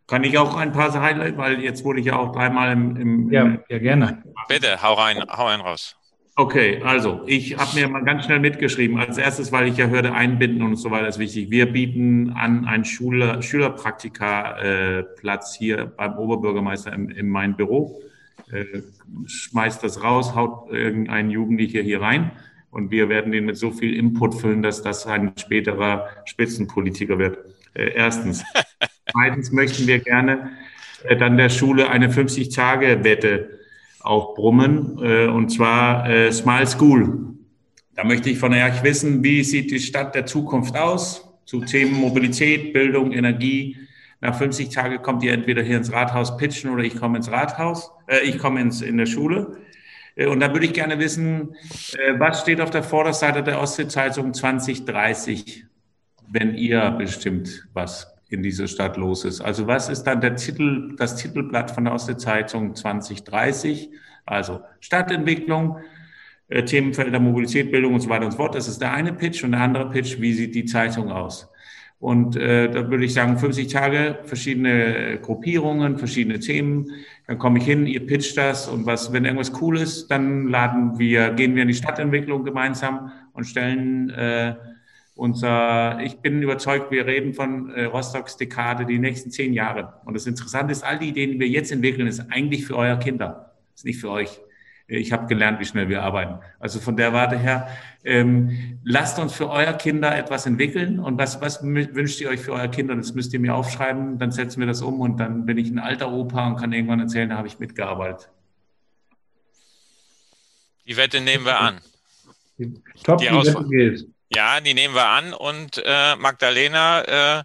Speaker 6: Kann ich auch ein paar Highlights, weil jetzt wurde ich ja auch dreimal im. im
Speaker 3: ja, ja, gerne.
Speaker 4: Bitte, hau rein, hau einen raus.
Speaker 6: Okay, also ich habe mir mal ganz schnell mitgeschrieben. Als erstes, weil ich ja hörte, einbinden und so weiter ist wichtig. Wir bieten an einen Schüler, Schülerpraktika-Platz hier beim Oberbürgermeister in, in mein Büro. Äh, schmeißt das raus, haut irgendein Jugendlicher hier rein und wir werden den mit so viel Input füllen, dass das ein späterer Spitzenpolitiker wird. Äh, erstens. Zweitens möchten wir gerne äh, dann der Schule eine 50-Tage-Wette aufbrummen, äh, und zwar äh, Smile School. Da möchte ich von euch wissen, wie sieht die Stadt der Zukunft aus zu Themen Mobilität, Bildung, Energie. Nach 50 Tagen kommt ihr entweder hier ins Rathaus pitchen oder ich komme ins Rathaus, äh, ich komme ins, in der Schule. Äh, und da würde ich gerne wissen, äh, was steht auf der Vorderseite der Ostsee-Zeitung 2030, wenn ihr bestimmt, was in dieser Stadt los ist. Also was ist dann der Titel, das Titelblatt von der Ostsee-Zeitung 2030? Also Stadtentwicklung, äh, Themenfelder Mobilität, Bildung und so weiter und so fort. Das ist der eine Pitch und der andere Pitch, wie sieht die Zeitung aus? Und äh, da würde ich sagen, 50 Tage, verschiedene Gruppierungen, verschiedene Themen. Dann komme ich hin, ihr pitcht das und was, wenn irgendwas cool ist, dann laden wir, gehen wir in die Stadtentwicklung gemeinsam und stellen äh, unser, ich bin überzeugt, wir reden von äh, Rostocks Dekade die nächsten zehn Jahre. Und das Interessante ist, all die Ideen, die wir jetzt entwickeln, ist eigentlich für euer Kinder, ist nicht für euch. Ich habe gelernt, wie schnell wir arbeiten. Also von der Warte her, ähm, lasst uns für euer Kinder etwas entwickeln. Und was, was wünscht ihr euch für euer Kinder? Das müsst ihr mir aufschreiben. Dann setzen wir das um und dann bin ich ein alter Opa und kann irgendwann erzählen, da habe ich mitgearbeitet.
Speaker 4: Die Wette nehmen wir an.
Speaker 3: Top, die, die Wette gilt.
Speaker 4: Ja, die nehmen wir an. Und äh, Magdalena, äh,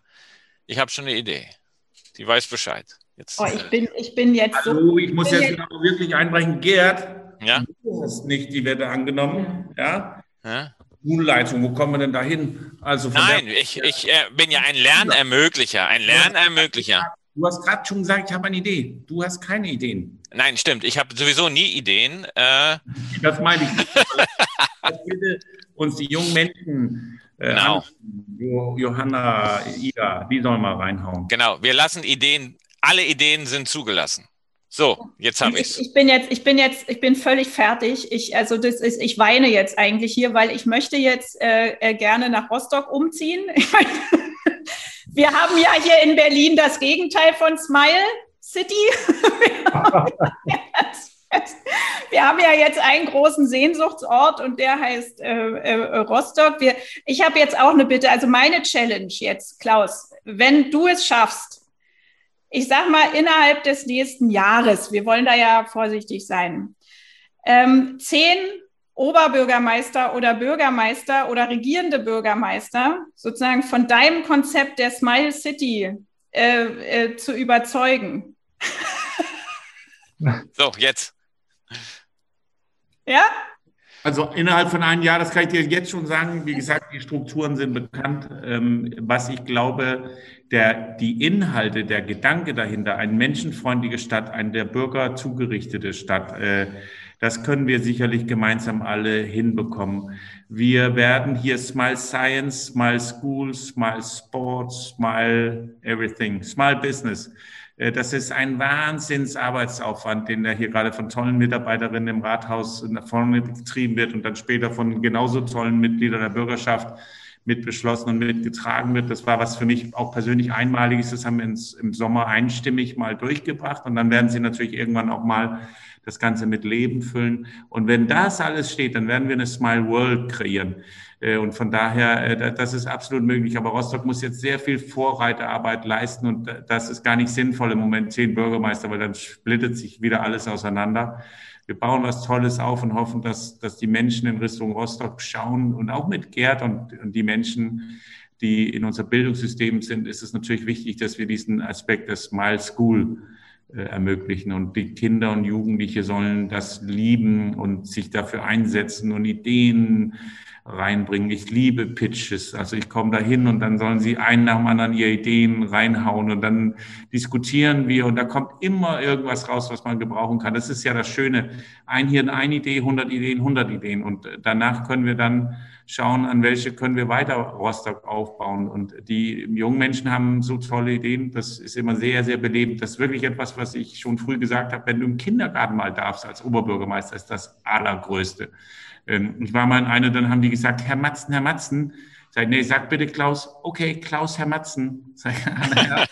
Speaker 4: ich habe schon eine Idee. Die weiß Bescheid.
Speaker 5: Jetzt, oh, ich, bin, ich bin jetzt
Speaker 6: so. Also, ich muss jetzt, jetzt wirklich einbrechen. Gerd, ja? du hast nicht die Wette angenommen. Ja? ja? Schulleitung, wo kommen wir denn da hin?
Speaker 4: Also Nein, ich, ich äh, bin ja ein Lernermöglicher, ein Lernermöglicher.
Speaker 6: Du hast gerade schon gesagt, ich habe eine Idee. Du hast keine Ideen.
Speaker 4: Nein, stimmt. Ich habe sowieso nie Ideen. Äh,
Speaker 6: das meine ich. bitte uns die jungen Menschen, äh, genau. Johanna, Ida, die sollen mal reinhauen.
Speaker 4: Genau, wir lassen Ideen, alle Ideen sind zugelassen. So, jetzt habe
Speaker 5: ich Ich bin jetzt, ich bin jetzt, ich bin völlig fertig. Ich, also das ist, ich weine jetzt eigentlich hier, weil ich möchte jetzt äh, äh gerne nach Rostock umziehen. wir haben ja hier in Berlin das Gegenteil von Smile City. wir haben ja jetzt einen großen Sehnsuchtsort und der heißt äh, äh, Rostock. Wir, ich habe jetzt auch eine Bitte, also meine Challenge jetzt, Klaus, wenn du es schaffst, ich sag mal, innerhalb des nächsten Jahres, wir wollen da ja vorsichtig sein, ähm, zehn Oberbürgermeister oder Bürgermeister oder regierende Bürgermeister sozusagen von deinem Konzept der Smile City äh, äh, zu überzeugen.
Speaker 4: So, jetzt.
Speaker 5: Ja?
Speaker 6: Also innerhalb von einem Jahr, das kann ich dir jetzt schon sagen. Wie gesagt, die Strukturen sind bekannt. Ähm, was ich glaube, der, die Inhalte, der Gedanke dahinter, eine menschenfreundliche Stadt, eine der Bürger zugerichtete Stadt, äh, das können wir sicherlich gemeinsam alle hinbekommen. Wir werden hier Smile Science, Smile School, Smile Sports, Smile Everything, Smile Business das ist ein Wahnsinnsarbeitsaufwand, den da hier gerade von tollen Mitarbeiterinnen im Rathaus nach vorne getrieben wird und dann später von genauso tollen Mitgliedern der Bürgerschaft mit beschlossen und mitgetragen wird. Das war was für mich auch persönlich einmaliges. Das haben wir ins, im Sommer einstimmig mal durchgebracht und dann werden sie natürlich irgendwann auch mal das Ganze mit Leben füllen. Und wenn das alles steht, dann werden wir eine Smile World kreieren. Äh, und von daher, äh, das ist absolut möglich. Aber Rostock muss jetzt sehr viel Vorreiterarbeit leisten und das ist gar nicht sinnvoll im Moment, zehn Bürgermeister, weil dann splittet sich wieder alles auseinander. Wir bauen was Tolles auf und hoffen, dass, dass die Menschen in Richtung Rostock schauen und auch mit Gerd und, und die Menschen, die in unser Bildungssystem sind, ist es natürlich wichtig, dass wir diesen Aspekt des Smile School äh, ermöglichen. Und die Kinder und Jugendliche sollen das lieben und sich dafür einsetzen und Ideen reinbringen. Ich liebe Pitches. Also ich komme da hin und dann sollen sie einen nach dem anderen ihre Ideen reinhauen und dann diskutieren wir und da kommt immer irgendwas raus, was man gebrauchen kann. Das ist ja das Schöne. Ein Hirn, eine Idee, 100 Ideen, 100 Ideen und danach können wir dann schauen, an welche können wir weiter Rostock aufbauen. Und die jungen Menschen haben so tolle Ideen. Das ist immer sehr, sehr belebend. Das ist wirklich etwas, was ich schon früh gesagt habe. Wenn du im Kindergarten mal darfst als Oberbürgermeister, ist das Allergrößte. Ähm, ich war mal in einer, dann haben die gesagt, Herr Matzen, Herr Matzen. Sag ich, nee, sag bitte Klaus, okay, Klaus, Herr Matzen. Sag ich, naja,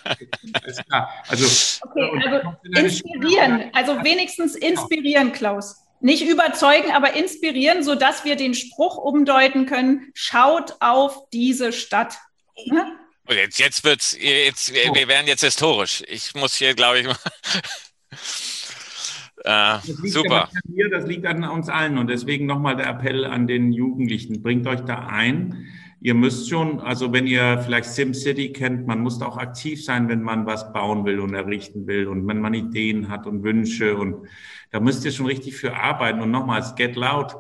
Speaker 5: alles klar. Also, okay, also inspirieren, also wenigstens inspirieren, Klaus. Nicht überzeugen, aber inspirieren, sodass wir den Spruch umdeuten können, schaut auf diese Stadt.
Speaker 4: Ne? Jetzt, jetzt wird's, jetzt, wir werden jetzt historisch. Ich muss hier, glaube ich, mal
Speaker 6: äh, super. Mir, das liegt an uns allen und deswegen nochmal der Appell an den Jugendlichen. Bringt euch da ein. Ihr müsst schon, also wenn ihr vielleicht SimCity kennt, man muss da auch aktiv sein, wenn man was bauen will und errichten will und wenn man Ideen hat und Wünsche und da müsst ihr schon richtig für arbeiten. Und nochmals, get loud,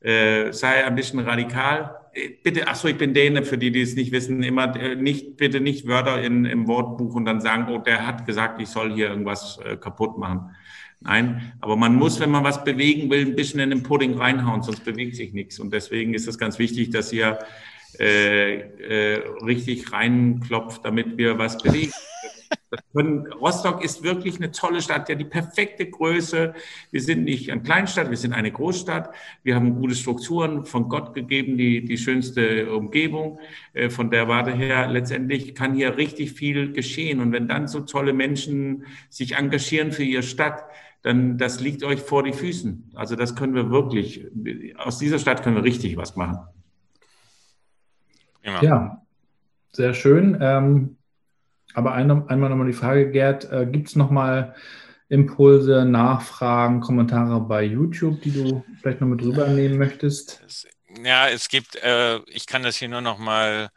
Speaker 6: äh, sei ein bisschen radikal. Äh, bitte, ach so, ich bin Däne, für die, die es nicht wissen, immer äh, nicht, bitte nicht Wörter in, im Wortbuch und dann sagen, oh, der hat gesagt, ich soll hier irgendwas äh, kaputt machen. Nein, aber man muss, wenn man was bewegen will, ein bisschen in den Pudding reinhauen, sonst bewegt sich nichts. Und deswegen ist es ganz wichtig, dass ihr äh, äh, richtig reinklopft, damit wir was bewegen. Können, Rostock ist wirklich eine tolle Stadt, ja die perfekte Größe. Wir sind nicht eine Kleinstadt, wir sind eine Großstadt. Wir haben gute Strukturen, von Gott gegeben, die, die schönste Umgebung. Äh, von der Warte her letztendlich kann hier richtig viel geschehen. Und wenn dann so tolle Menschen sich engagieren für ihre Stadt, dann das liegt euch vor die Füßen. Also das können wir wirklich, aus dieser Stadt können wir richtig was machen.
Speaker 3: Ja, ja sehr schön. Ähm, aber eine, einmal nochmal die Frage, Gerd, äh, gibt es nochmal Impulse, Nachfragen, Kommentare bei YouTube, die du vielleicht noch mit rübernehmen möchtest?
Speaker 4: Ja, es gibt, äh, ich kann das hier nur nochmal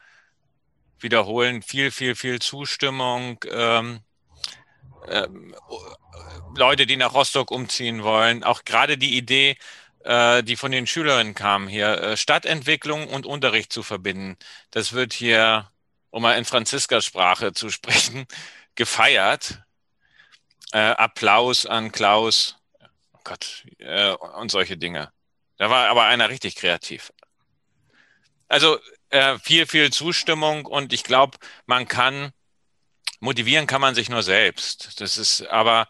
Speaker 4: wiederholen, viel, viel, viel Zustimmung. Ähm, ähm, Leute, die nach Rostock umziehen wollen. Auch gerade die Idee, äh, die von den Schülerinnen kamen hier, äh, Stadtentwicklung und Unterricht zu verbinden. Das wird hier, um mal in Franziskas Sprache zu sprechen, gefeiert. Äh, Applaus an Klaus. Oh Gott, äh, und solche Dinge. Da war aber einer richtig kreativ. Also äh, viel, viel Zustimmung und ich glaube, man kann motivieren kann man sich nur selbst. Das ist, aber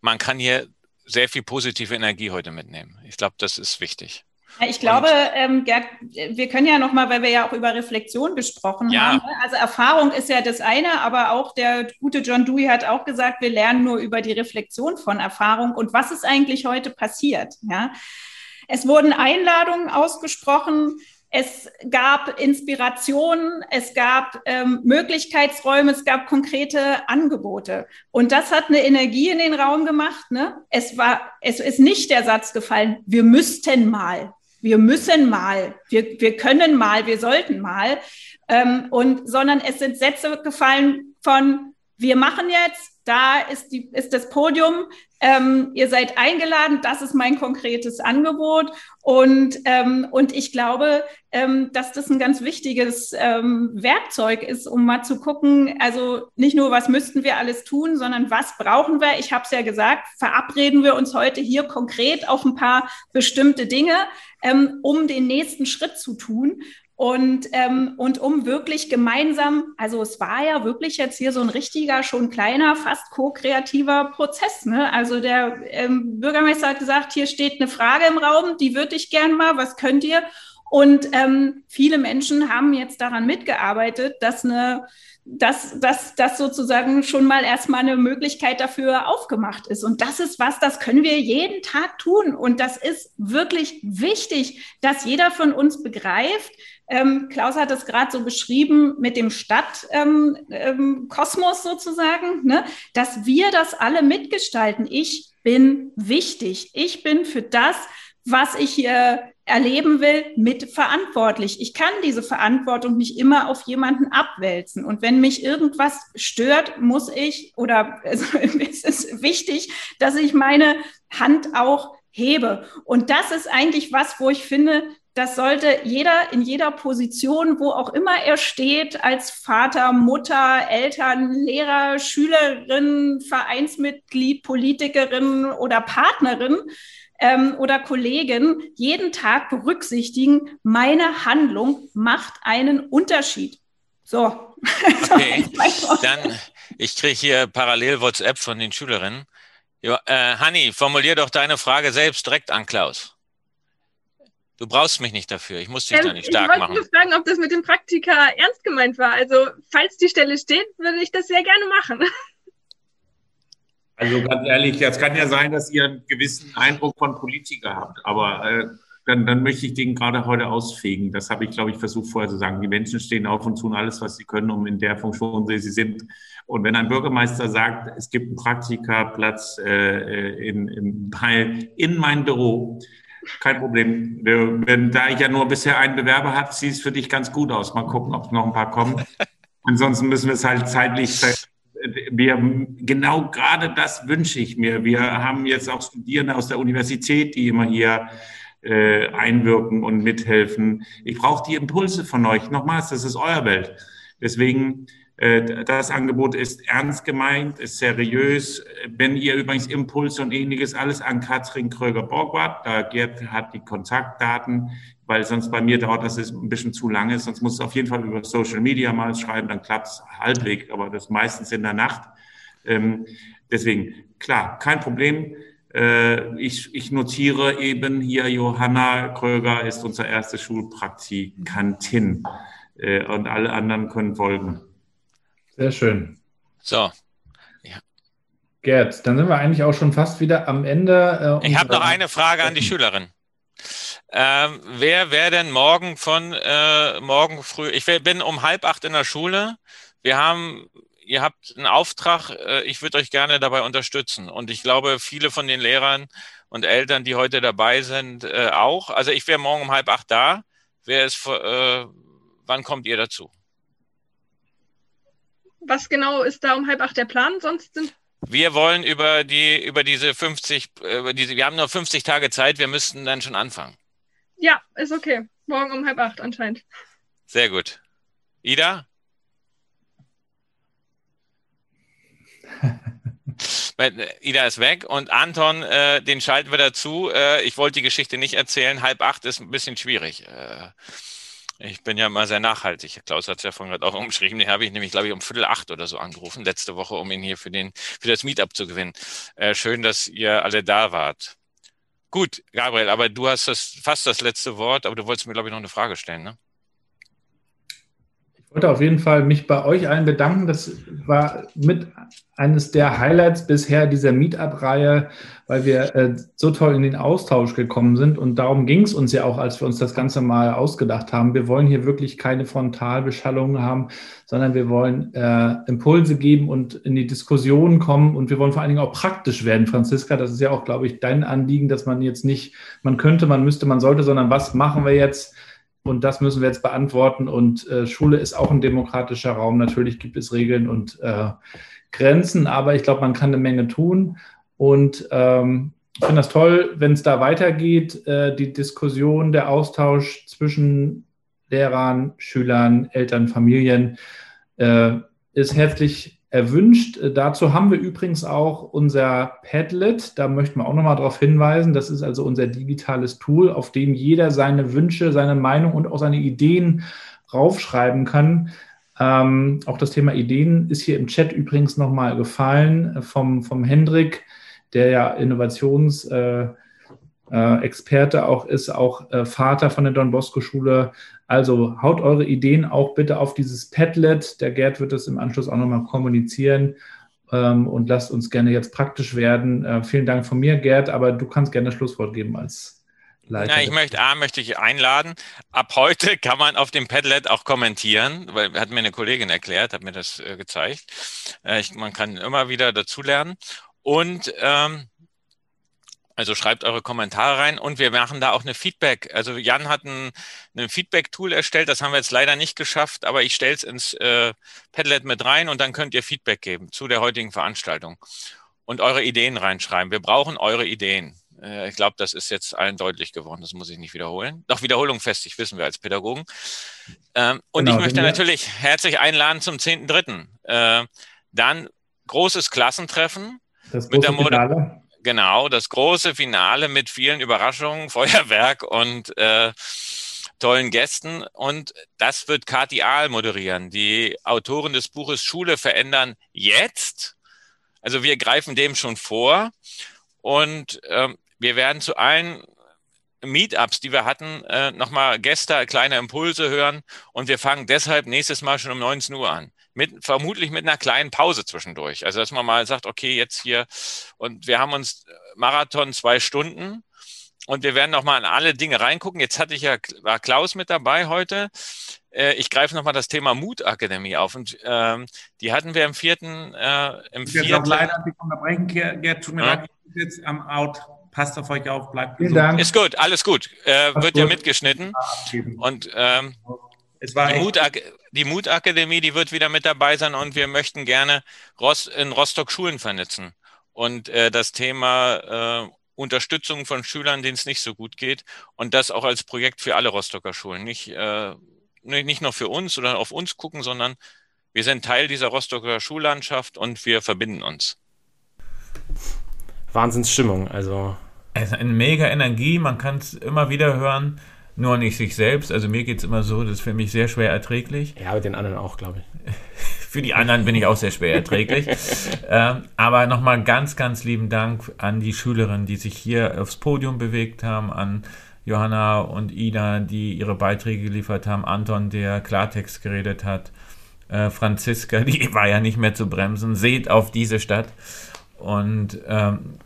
Speaker 4: man kann hier sehr viel positive Energie heute mitnehmen. Ich glaube, das ist wichtig.
Speaker 5: Ich glaube, ähm, Gerd, wir können ja nochmal, weil wir ja auch über Reflexion gesprochen ja. haben. Ne? Also Erfahrung ist ja das eine, aber auch der gute John Dewey hat auch gesagt, wir lernen nur über die Reflexion von Erfahrung und was ist eigentlich heute passiert. Ja? Es wurden Einladungen ausgesprochen, es gab Inspirationen, es gab ähm, Möglichkeitsräume, es gab konkrete Angebote. Und das hat eine Energie in den Raum gemacht. Ne? Es war, es ist nicht der Satz gefallen, wir müssten mal, wir müssen mal, wir, wir können mal, wir sollten mal, ähm, und, sondern es sind Sätze gefallen von, wir machen jetzt, da ist, die, ist das Podium, ähm, ihr seid eingeladen, das ist mein konkretes Angebot. Und, ähm, und ich glaube, ähm, dass das ein ganz wichtiges ähm, Werkzeug ist, um mal zu gucken, also nicht nur, was müssten wir alles tun, sondern was brauchen wir. Ich habe es ja gesagt, verabreden wir uns heute hier konkret auf ein paar bestimmte Dinge, ähm, um den nächsten Schritt zu tun. Und, ähm, und um wirklich gemeinsam, also es war ja wirklich jetzt hier so ein richtiger, schon kleiner, fast ko-kreativer Prozess. Ne? Also der ähm, Bürgermeister hat gesagt, hier steht eine Frage im Raum, die würde ich gern mal, was könnt ihr? Und ähm, viele Menschen haben jetzt daran mitgearbeitet, dass eine dass, dass, dass sozusagen schon mal erstmal eine Möglichkeit dafür aufgemacht ist. Und das ist was, das können wir jeden Tag tun. Und das ist wirklich wichtig, dass jeder von uns begreift, ähm, Klaus hat es gerade so beschrieben mit dem Stadtkosmos ähm, ähm, sozusagen, ne? dass wir das alle mitgestalten. Ich bin wichtig. Ich bin für das, was ich hier erleben will, mitverantwortlich. Ich kann diese Verantwortung nicht immer auf jemanden abwälzen. Und wenn mich irgendwas stört, muss ich oder also, es ist wichtig, dass ich meine Hand auch hebe. Und das ist eigentlich was, wo ich finde, das sollte jeder in jeder Position, wo auch immer er steht, als Vater, Mutter, Eltern, Lehrer, Schülerin, Vereinsmitglied, Politikerin oder Partnerin ähm, oder Kollegin, jeden Tag berücksichtigen, meine Handlung macht einen Unterschied. So.
Speaker 4: Okay, dann, ich kriege hier parallel WhatsApp von den Schülerinnen. Ja, äh, Hanni, formulier doch deine Frage selbst direkt an Klaus. Du brauchst mich nicht dafür. Ich muss dich ähm, da nicht stark machen.
Speaker 8: Ich wollte nur fragen, ob das mit dem Praktika ernst gemeint war. Also, falls die Stelle steht, würde ich das sehr gerne machen.
Speaker 6: Also ganz ehrlich, es kann ja sein, dass ihr einen gewissen Eindruck von Politiker habt, aber äh, dann, dann möchte ich den gerade heute ausfegen. Das habe ich, glaube ich, versucht vorher zu sagen. Die Menschen stehen auf und tun alles, was sie können, um in der Funktion, die sie sind. Und wenn ein Bürgermeister sagt, es gibt einen Praktikaplatz äh, in, in, in mein Büro, kein Problem. Wenn, da ich ja nur bisher einen Bewerber habe, sieht es für dich ganz gut aus. Mal gucken, ob noch ein paar kommen. Ansonsten müssen wir es halt zeitlich. Wir, genau gerade das wünsche ich mir. Wir haben jetzt auch Studierende aus der Universität, die immer hier äh, einwirken und mithelfen. Ich brauche die Impulse von euch. Nochmals, das ist euer Welt. Deswegen das Angebot ist ernst gemeint, ist seriös. Wenn ihr übrigens Impulse und ähnliches alles an Katrin Kröger-Borgwart, da Gerd hat die Kontaktdaten, weil sonst bei mir dauert das ein bisschen zu lange, sonst muss es auf jeden Fall über Social Media mal schreiben, dann klappt es halbwegs, aber das meistens in der Nacht. Ähm, deswegen, klar, kein Problem. Äh, ich, ich notiere eben hier, Johanna Kröger ist unsere erste Schulpraktikantin äh, und alle anderen können folgen.
Speaker 3: Sehr schön.
Speaker 4: So.
Speaker 3: Ja. Gerd, dann sind wir eigentlich auch schon fast wieder am Ende.
Speaker 4: Äh, ich habe noch eine Frage an die Schülerin. Ähm, wer wäre denn morgen von äh, morgen früh? Ich bin um halb acht in der Schule. Wir haben, ihr habt einen Auftrag. Äh, ich würde euch gerne dabei unterstützen. Und ich glaube, viele von den Lehrern und Eltern, die heute dabei sind, äh, auch. Also ich wäre morgen um halb acht da. Wer ist, äh, wann kommt ihr dazu?
Speaker 8: Was genau ist da um halb acht der Plan? Sonst sind
Speaker 4: Wir wollen über die, über diese 50, über diese, wir haben nur 50 Tage Zeit, wir müssten dann schon anfangen.
Speaker 8: Ja, ist okay. Morgen um halb acht anscheinend.
Speaker 4: Sehr gut. Ida? Ida ist weg und Anton, äh, den schalten wir dazu. Äh, ich wollte die Geschichte nicht erzählen. Halb acht ist ein bisschen schwierig. Äh, ich bin ja immer sehr nachhaltig. Klaus hat es ja vorhin gerade auch umschrieben. Den habe ich nämlich, glaube ich, um Viertel acht oder so angerufen, letzte Woche, um ihn hier für, den, für das Meetup zu gewinnen. Äh, schön, dass ihr alle da wart. Gut, Gabriel, aber du hast das, fast das letzte Wort, aber du wolltest mir, glaube ich, noch eine Frage stellen, ne?
Speaker 3: Ich wollte auf jeden Fall mich bei euch allen bedanken. Das war mit eines der Highlights bisher dieser Meetup-Reihe, weil wir äh, so toll in den Austausch gekommen sind. Und darum ging es uns ja auch, als wir uns das Ganze mal ausgedacht haben. Wir wollen hier wirklich keine Frontalbeschallungen haben, sondern wir wollen äh, Impulse geben und in die Diskussion kommen. Und wir wollen vor allen Dingen auch praktisch werden, Franziska. Das ist ja auch, glaube ich, dein Anliegen, dass man jetzt nicht, man könnte, man müsste, man sollte, sondern was machen wir jetzt? Und das müssen wir jetzt beantworten. Und äh, Schule ist auch ein demokratischer Raum. Natürlich gibt es Regeln und äh, Grenzen, aber ich glaube, man kann eine Menge tun. Und ähm, ich finde das toll, wenn es da weitergeht, äh, die Diskussion, der Austausch zwischen Lehrern, Schülern, Eltern, Familien äh, ist herzlich erwünscht. Äh, dazu haben wir übrigens auch unser Padlet. Da möchten wir auch nochmal darauf hinweisen. Das ist also unser digitales Tool, auf dem jeder seine Wünsche, seine Meinung und auch seine Ideen raufschreiben kann. Ähm, auch das Thema Ideen ist hier im Chat übrigens nochmal gefallen äh, vom, vom Hendrik, der ja Innovations- äh, äh, auch ist, auch äh, Vater von der Don Bosco Schule. Also haut eure Ideen auch bitte auf dieses Padlet. Der Gerd wird das im Anschluss auch nochmal kommunizieren. Ähm, und lasst uns gerne jetzt praktisch werden. Äh, vielen Dank von mir, Gerd, aber du kannst gerne das Schlusswort geben als Leiter.
Speaker 4: Na, ich möchte, A, möchte ich einladen. Ab heute kann man auf dem Padlet auch kommentieren, weil hat mir eine Kollegin erklärt, hat mir das äh, gezeigt. Äh, ich, man kann immer wieder dazulernen. Und ähm, also schreibt eure Kommentare rein und wir machen da auch eine Feedback. Also Jan hat ein, ein Feedback-Tool erstellt, das haben wir jetzt leider nicht geschafft, aber ich stelle es ins äh, Padlet mit rein und dann könnt ihr Feedback geben zu der heutigen Veranstaltung und eure Ideen reinschreiben. Wir brauchen eure Ideen. Äh, ich glaube, das ist jetzt allen deutlich geworden, das muss ich nicht wiederholen. Doch Wiederholung festig, wissen wir als Pädagogen. Ähm, und genau, ich möchte natürlich herzlich einladen zum 10.3. Äh, dann großes Klassentreffen.
Speaker 3: Das mit der Finale.
Speaker 4: Genau, das große Finale mit vielen Überraschungen, Feuerwerk und äh, tollen Gästen. Und das wird Kati Ahl moderieren, die Autorin des Buches Schule verändern jetzt. Also wir greifen dem schon vor. Und ähm, wir werden zu allen Meetups, die wir hatten, äh, nochmal Gäste, kleine Impulse hören. Und wir fangen deshalb nächstes Mal schon um 19 Uhr an mit, vermutlich mit einer kleinen Pause zwischendurch. Also, dass man mal sagt, okay, jetzt hier, und wir haben uns äh, Marathon zwei Stunden und wir werden nochmal an alle Dinge reingucken. Jetzt hatte ich ja, war Klaus mit dabei heute. Äh, ich greife nochmal das Thema Mutakademie auf und ähm, die hatten wir im vierten, äh, im
Speaker 6: ich vierten. Leider die unterbrechen, Gerd, tut mir ja. leid, ich bin jetzt am Out. Passt auf euch auf, bleibt
Speaker 4: gesund. Dank. Ist gut, alles gut. Äh, wird gut. ja mitgeschnitten. Und ähm, es war die, Mut, die Mutakademie, die wird wieder mit dabei sein und wir möchten gerne in Rostock Schulen vernetzen. Und äh, das Thema äh, Unterstützung von Schülern, denen es nicht so gut geht. Und das auch als Projekt für alle Rostocker Schulen. Nicht, äh, nicht nur für uns oder auf uns gucken, sondern wir sind Teil dieser Rostocker Schullandschaft und wir verbinden uns.
Speaker 1: Wahnsinnsstimmung, also.
Speaker 2: Es ist eine mega Energie, man kann es immer wieder hören nur nicht sich selbst. Also mir geht es immer so, das ist für mich sehr schwer erträglich.
Speaker 1: Ja, mit den anderen auch, glaube ich.
Speaker 2: für die anderen bin ich auch sehr schwer erträglich. ähm, aber nochmal ganz, ganz lieben Dank an die Schülerinnen, die sich hier aufs Podium bewegt haben, an Johanna und Ida, die ihre Beiträge geliefert haben, Anton, der Klartext geredet hat, äh, Franziska, die war ja nicht mehr zu bremsen, seht auf diese Stadt. Und ähm,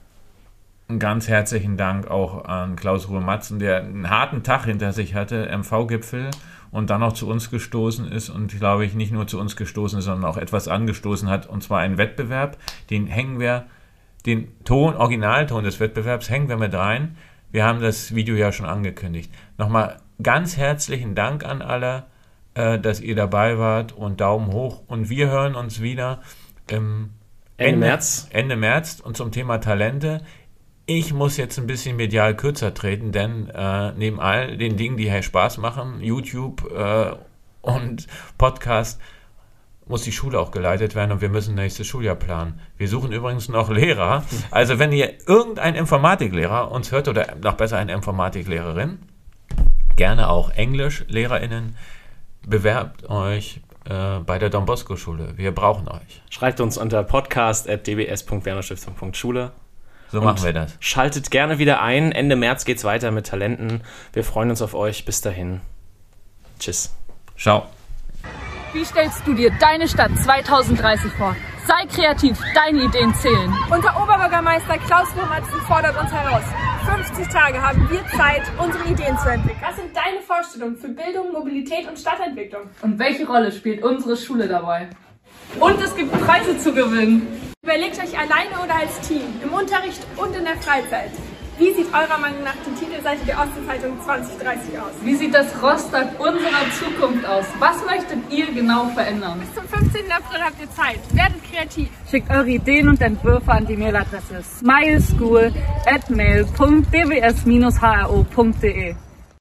Speaker 2: einen ganz herzlichen Dank auch an Klaus Ruhe Matzen, der einen harten Tag hinter sich hatte, MV-Gipfel und dann noch zu uns gestoßen ist und glaube ich nicht nur zu uns gestoßen ist, sondern auch etwas angestoßen hat und zwar einen Wettbewerb, den hängen wir, den Ton, Originalton des Wettbewerbs hängen wir mit rein. Wir haben das Video ja schon angekündigt. Nochmal ganz herzlichen Dank an alle, äh, dass ihr dabei wart und Daumen hoch und wir hören uns wieder im
Speaker 1: Ende März.
Speaker 4: Ende März. Und zum Thema Talente. Ich muss jetzt ein bisschen medial kürzer treten, denn äh, neben all den Dingen, die hier Spaß machen, YouTube äh, und Podcast, muss die Schule auch geleitet werden und wir müssen nächstes Schuljahr planen. Wir suchen übrigens noch Lehrer. Also wenn ihr irgendein Informatiklehrer uns hört oder noch besser eine Informatiklehrerin, gerne auch Englischlehrerinnen, bewerbt euch äh, bei der Don Bosco Schule. Wir brauchen euch.
Speaker 1: Schreibt uns unter podcast.dbs.wernerstiftung.schule.
Speaker 4: So machen wir das.
Speaker 1: Schaltet gerne wieder ein. Ende März geht's weiter mit Talenten. Wir freuen uns auf euch. Bis dahin. Tschüss.
Speaker 4: Ciao.
Speaker 11: Wie stellst du dir deine Stadt 2030 vor? Sei kreativ, deine Ideen zählen.
Speaker 12: Unser Oberbürgermeister Klaus Wurmatzen fordert uns heraus. 50 Tage haben wir Zeit, unsere Ideen zu entwickeln.
Speaker 8: Was sind deine Vorstellungen für Bildung, Mobilität und Stadtentwicklung?
Speaker 11: Und welche Rolle spielt unsere Schule dabei? Und es gibt Preise zu gewinnen.
Speaker 8: Überlegt euch alleine oder als Team, im Unterricht und in der Freizeit. Wie sieht eurer Meinung nach die Titelseite der Ostzeitung 2030 aus?
Speaker 11: Wie sieht das Rostock unserer Zukunft aus? Was möchtet ihr genau verändern?
Speaker 8: Bis zum 15. April habt ihr Zeit. Werdet kreativ.
Speaker 11: Schickt eure Ideen und Entwürfe an die Mailadresse smileschool at mail.dbs-hro.de.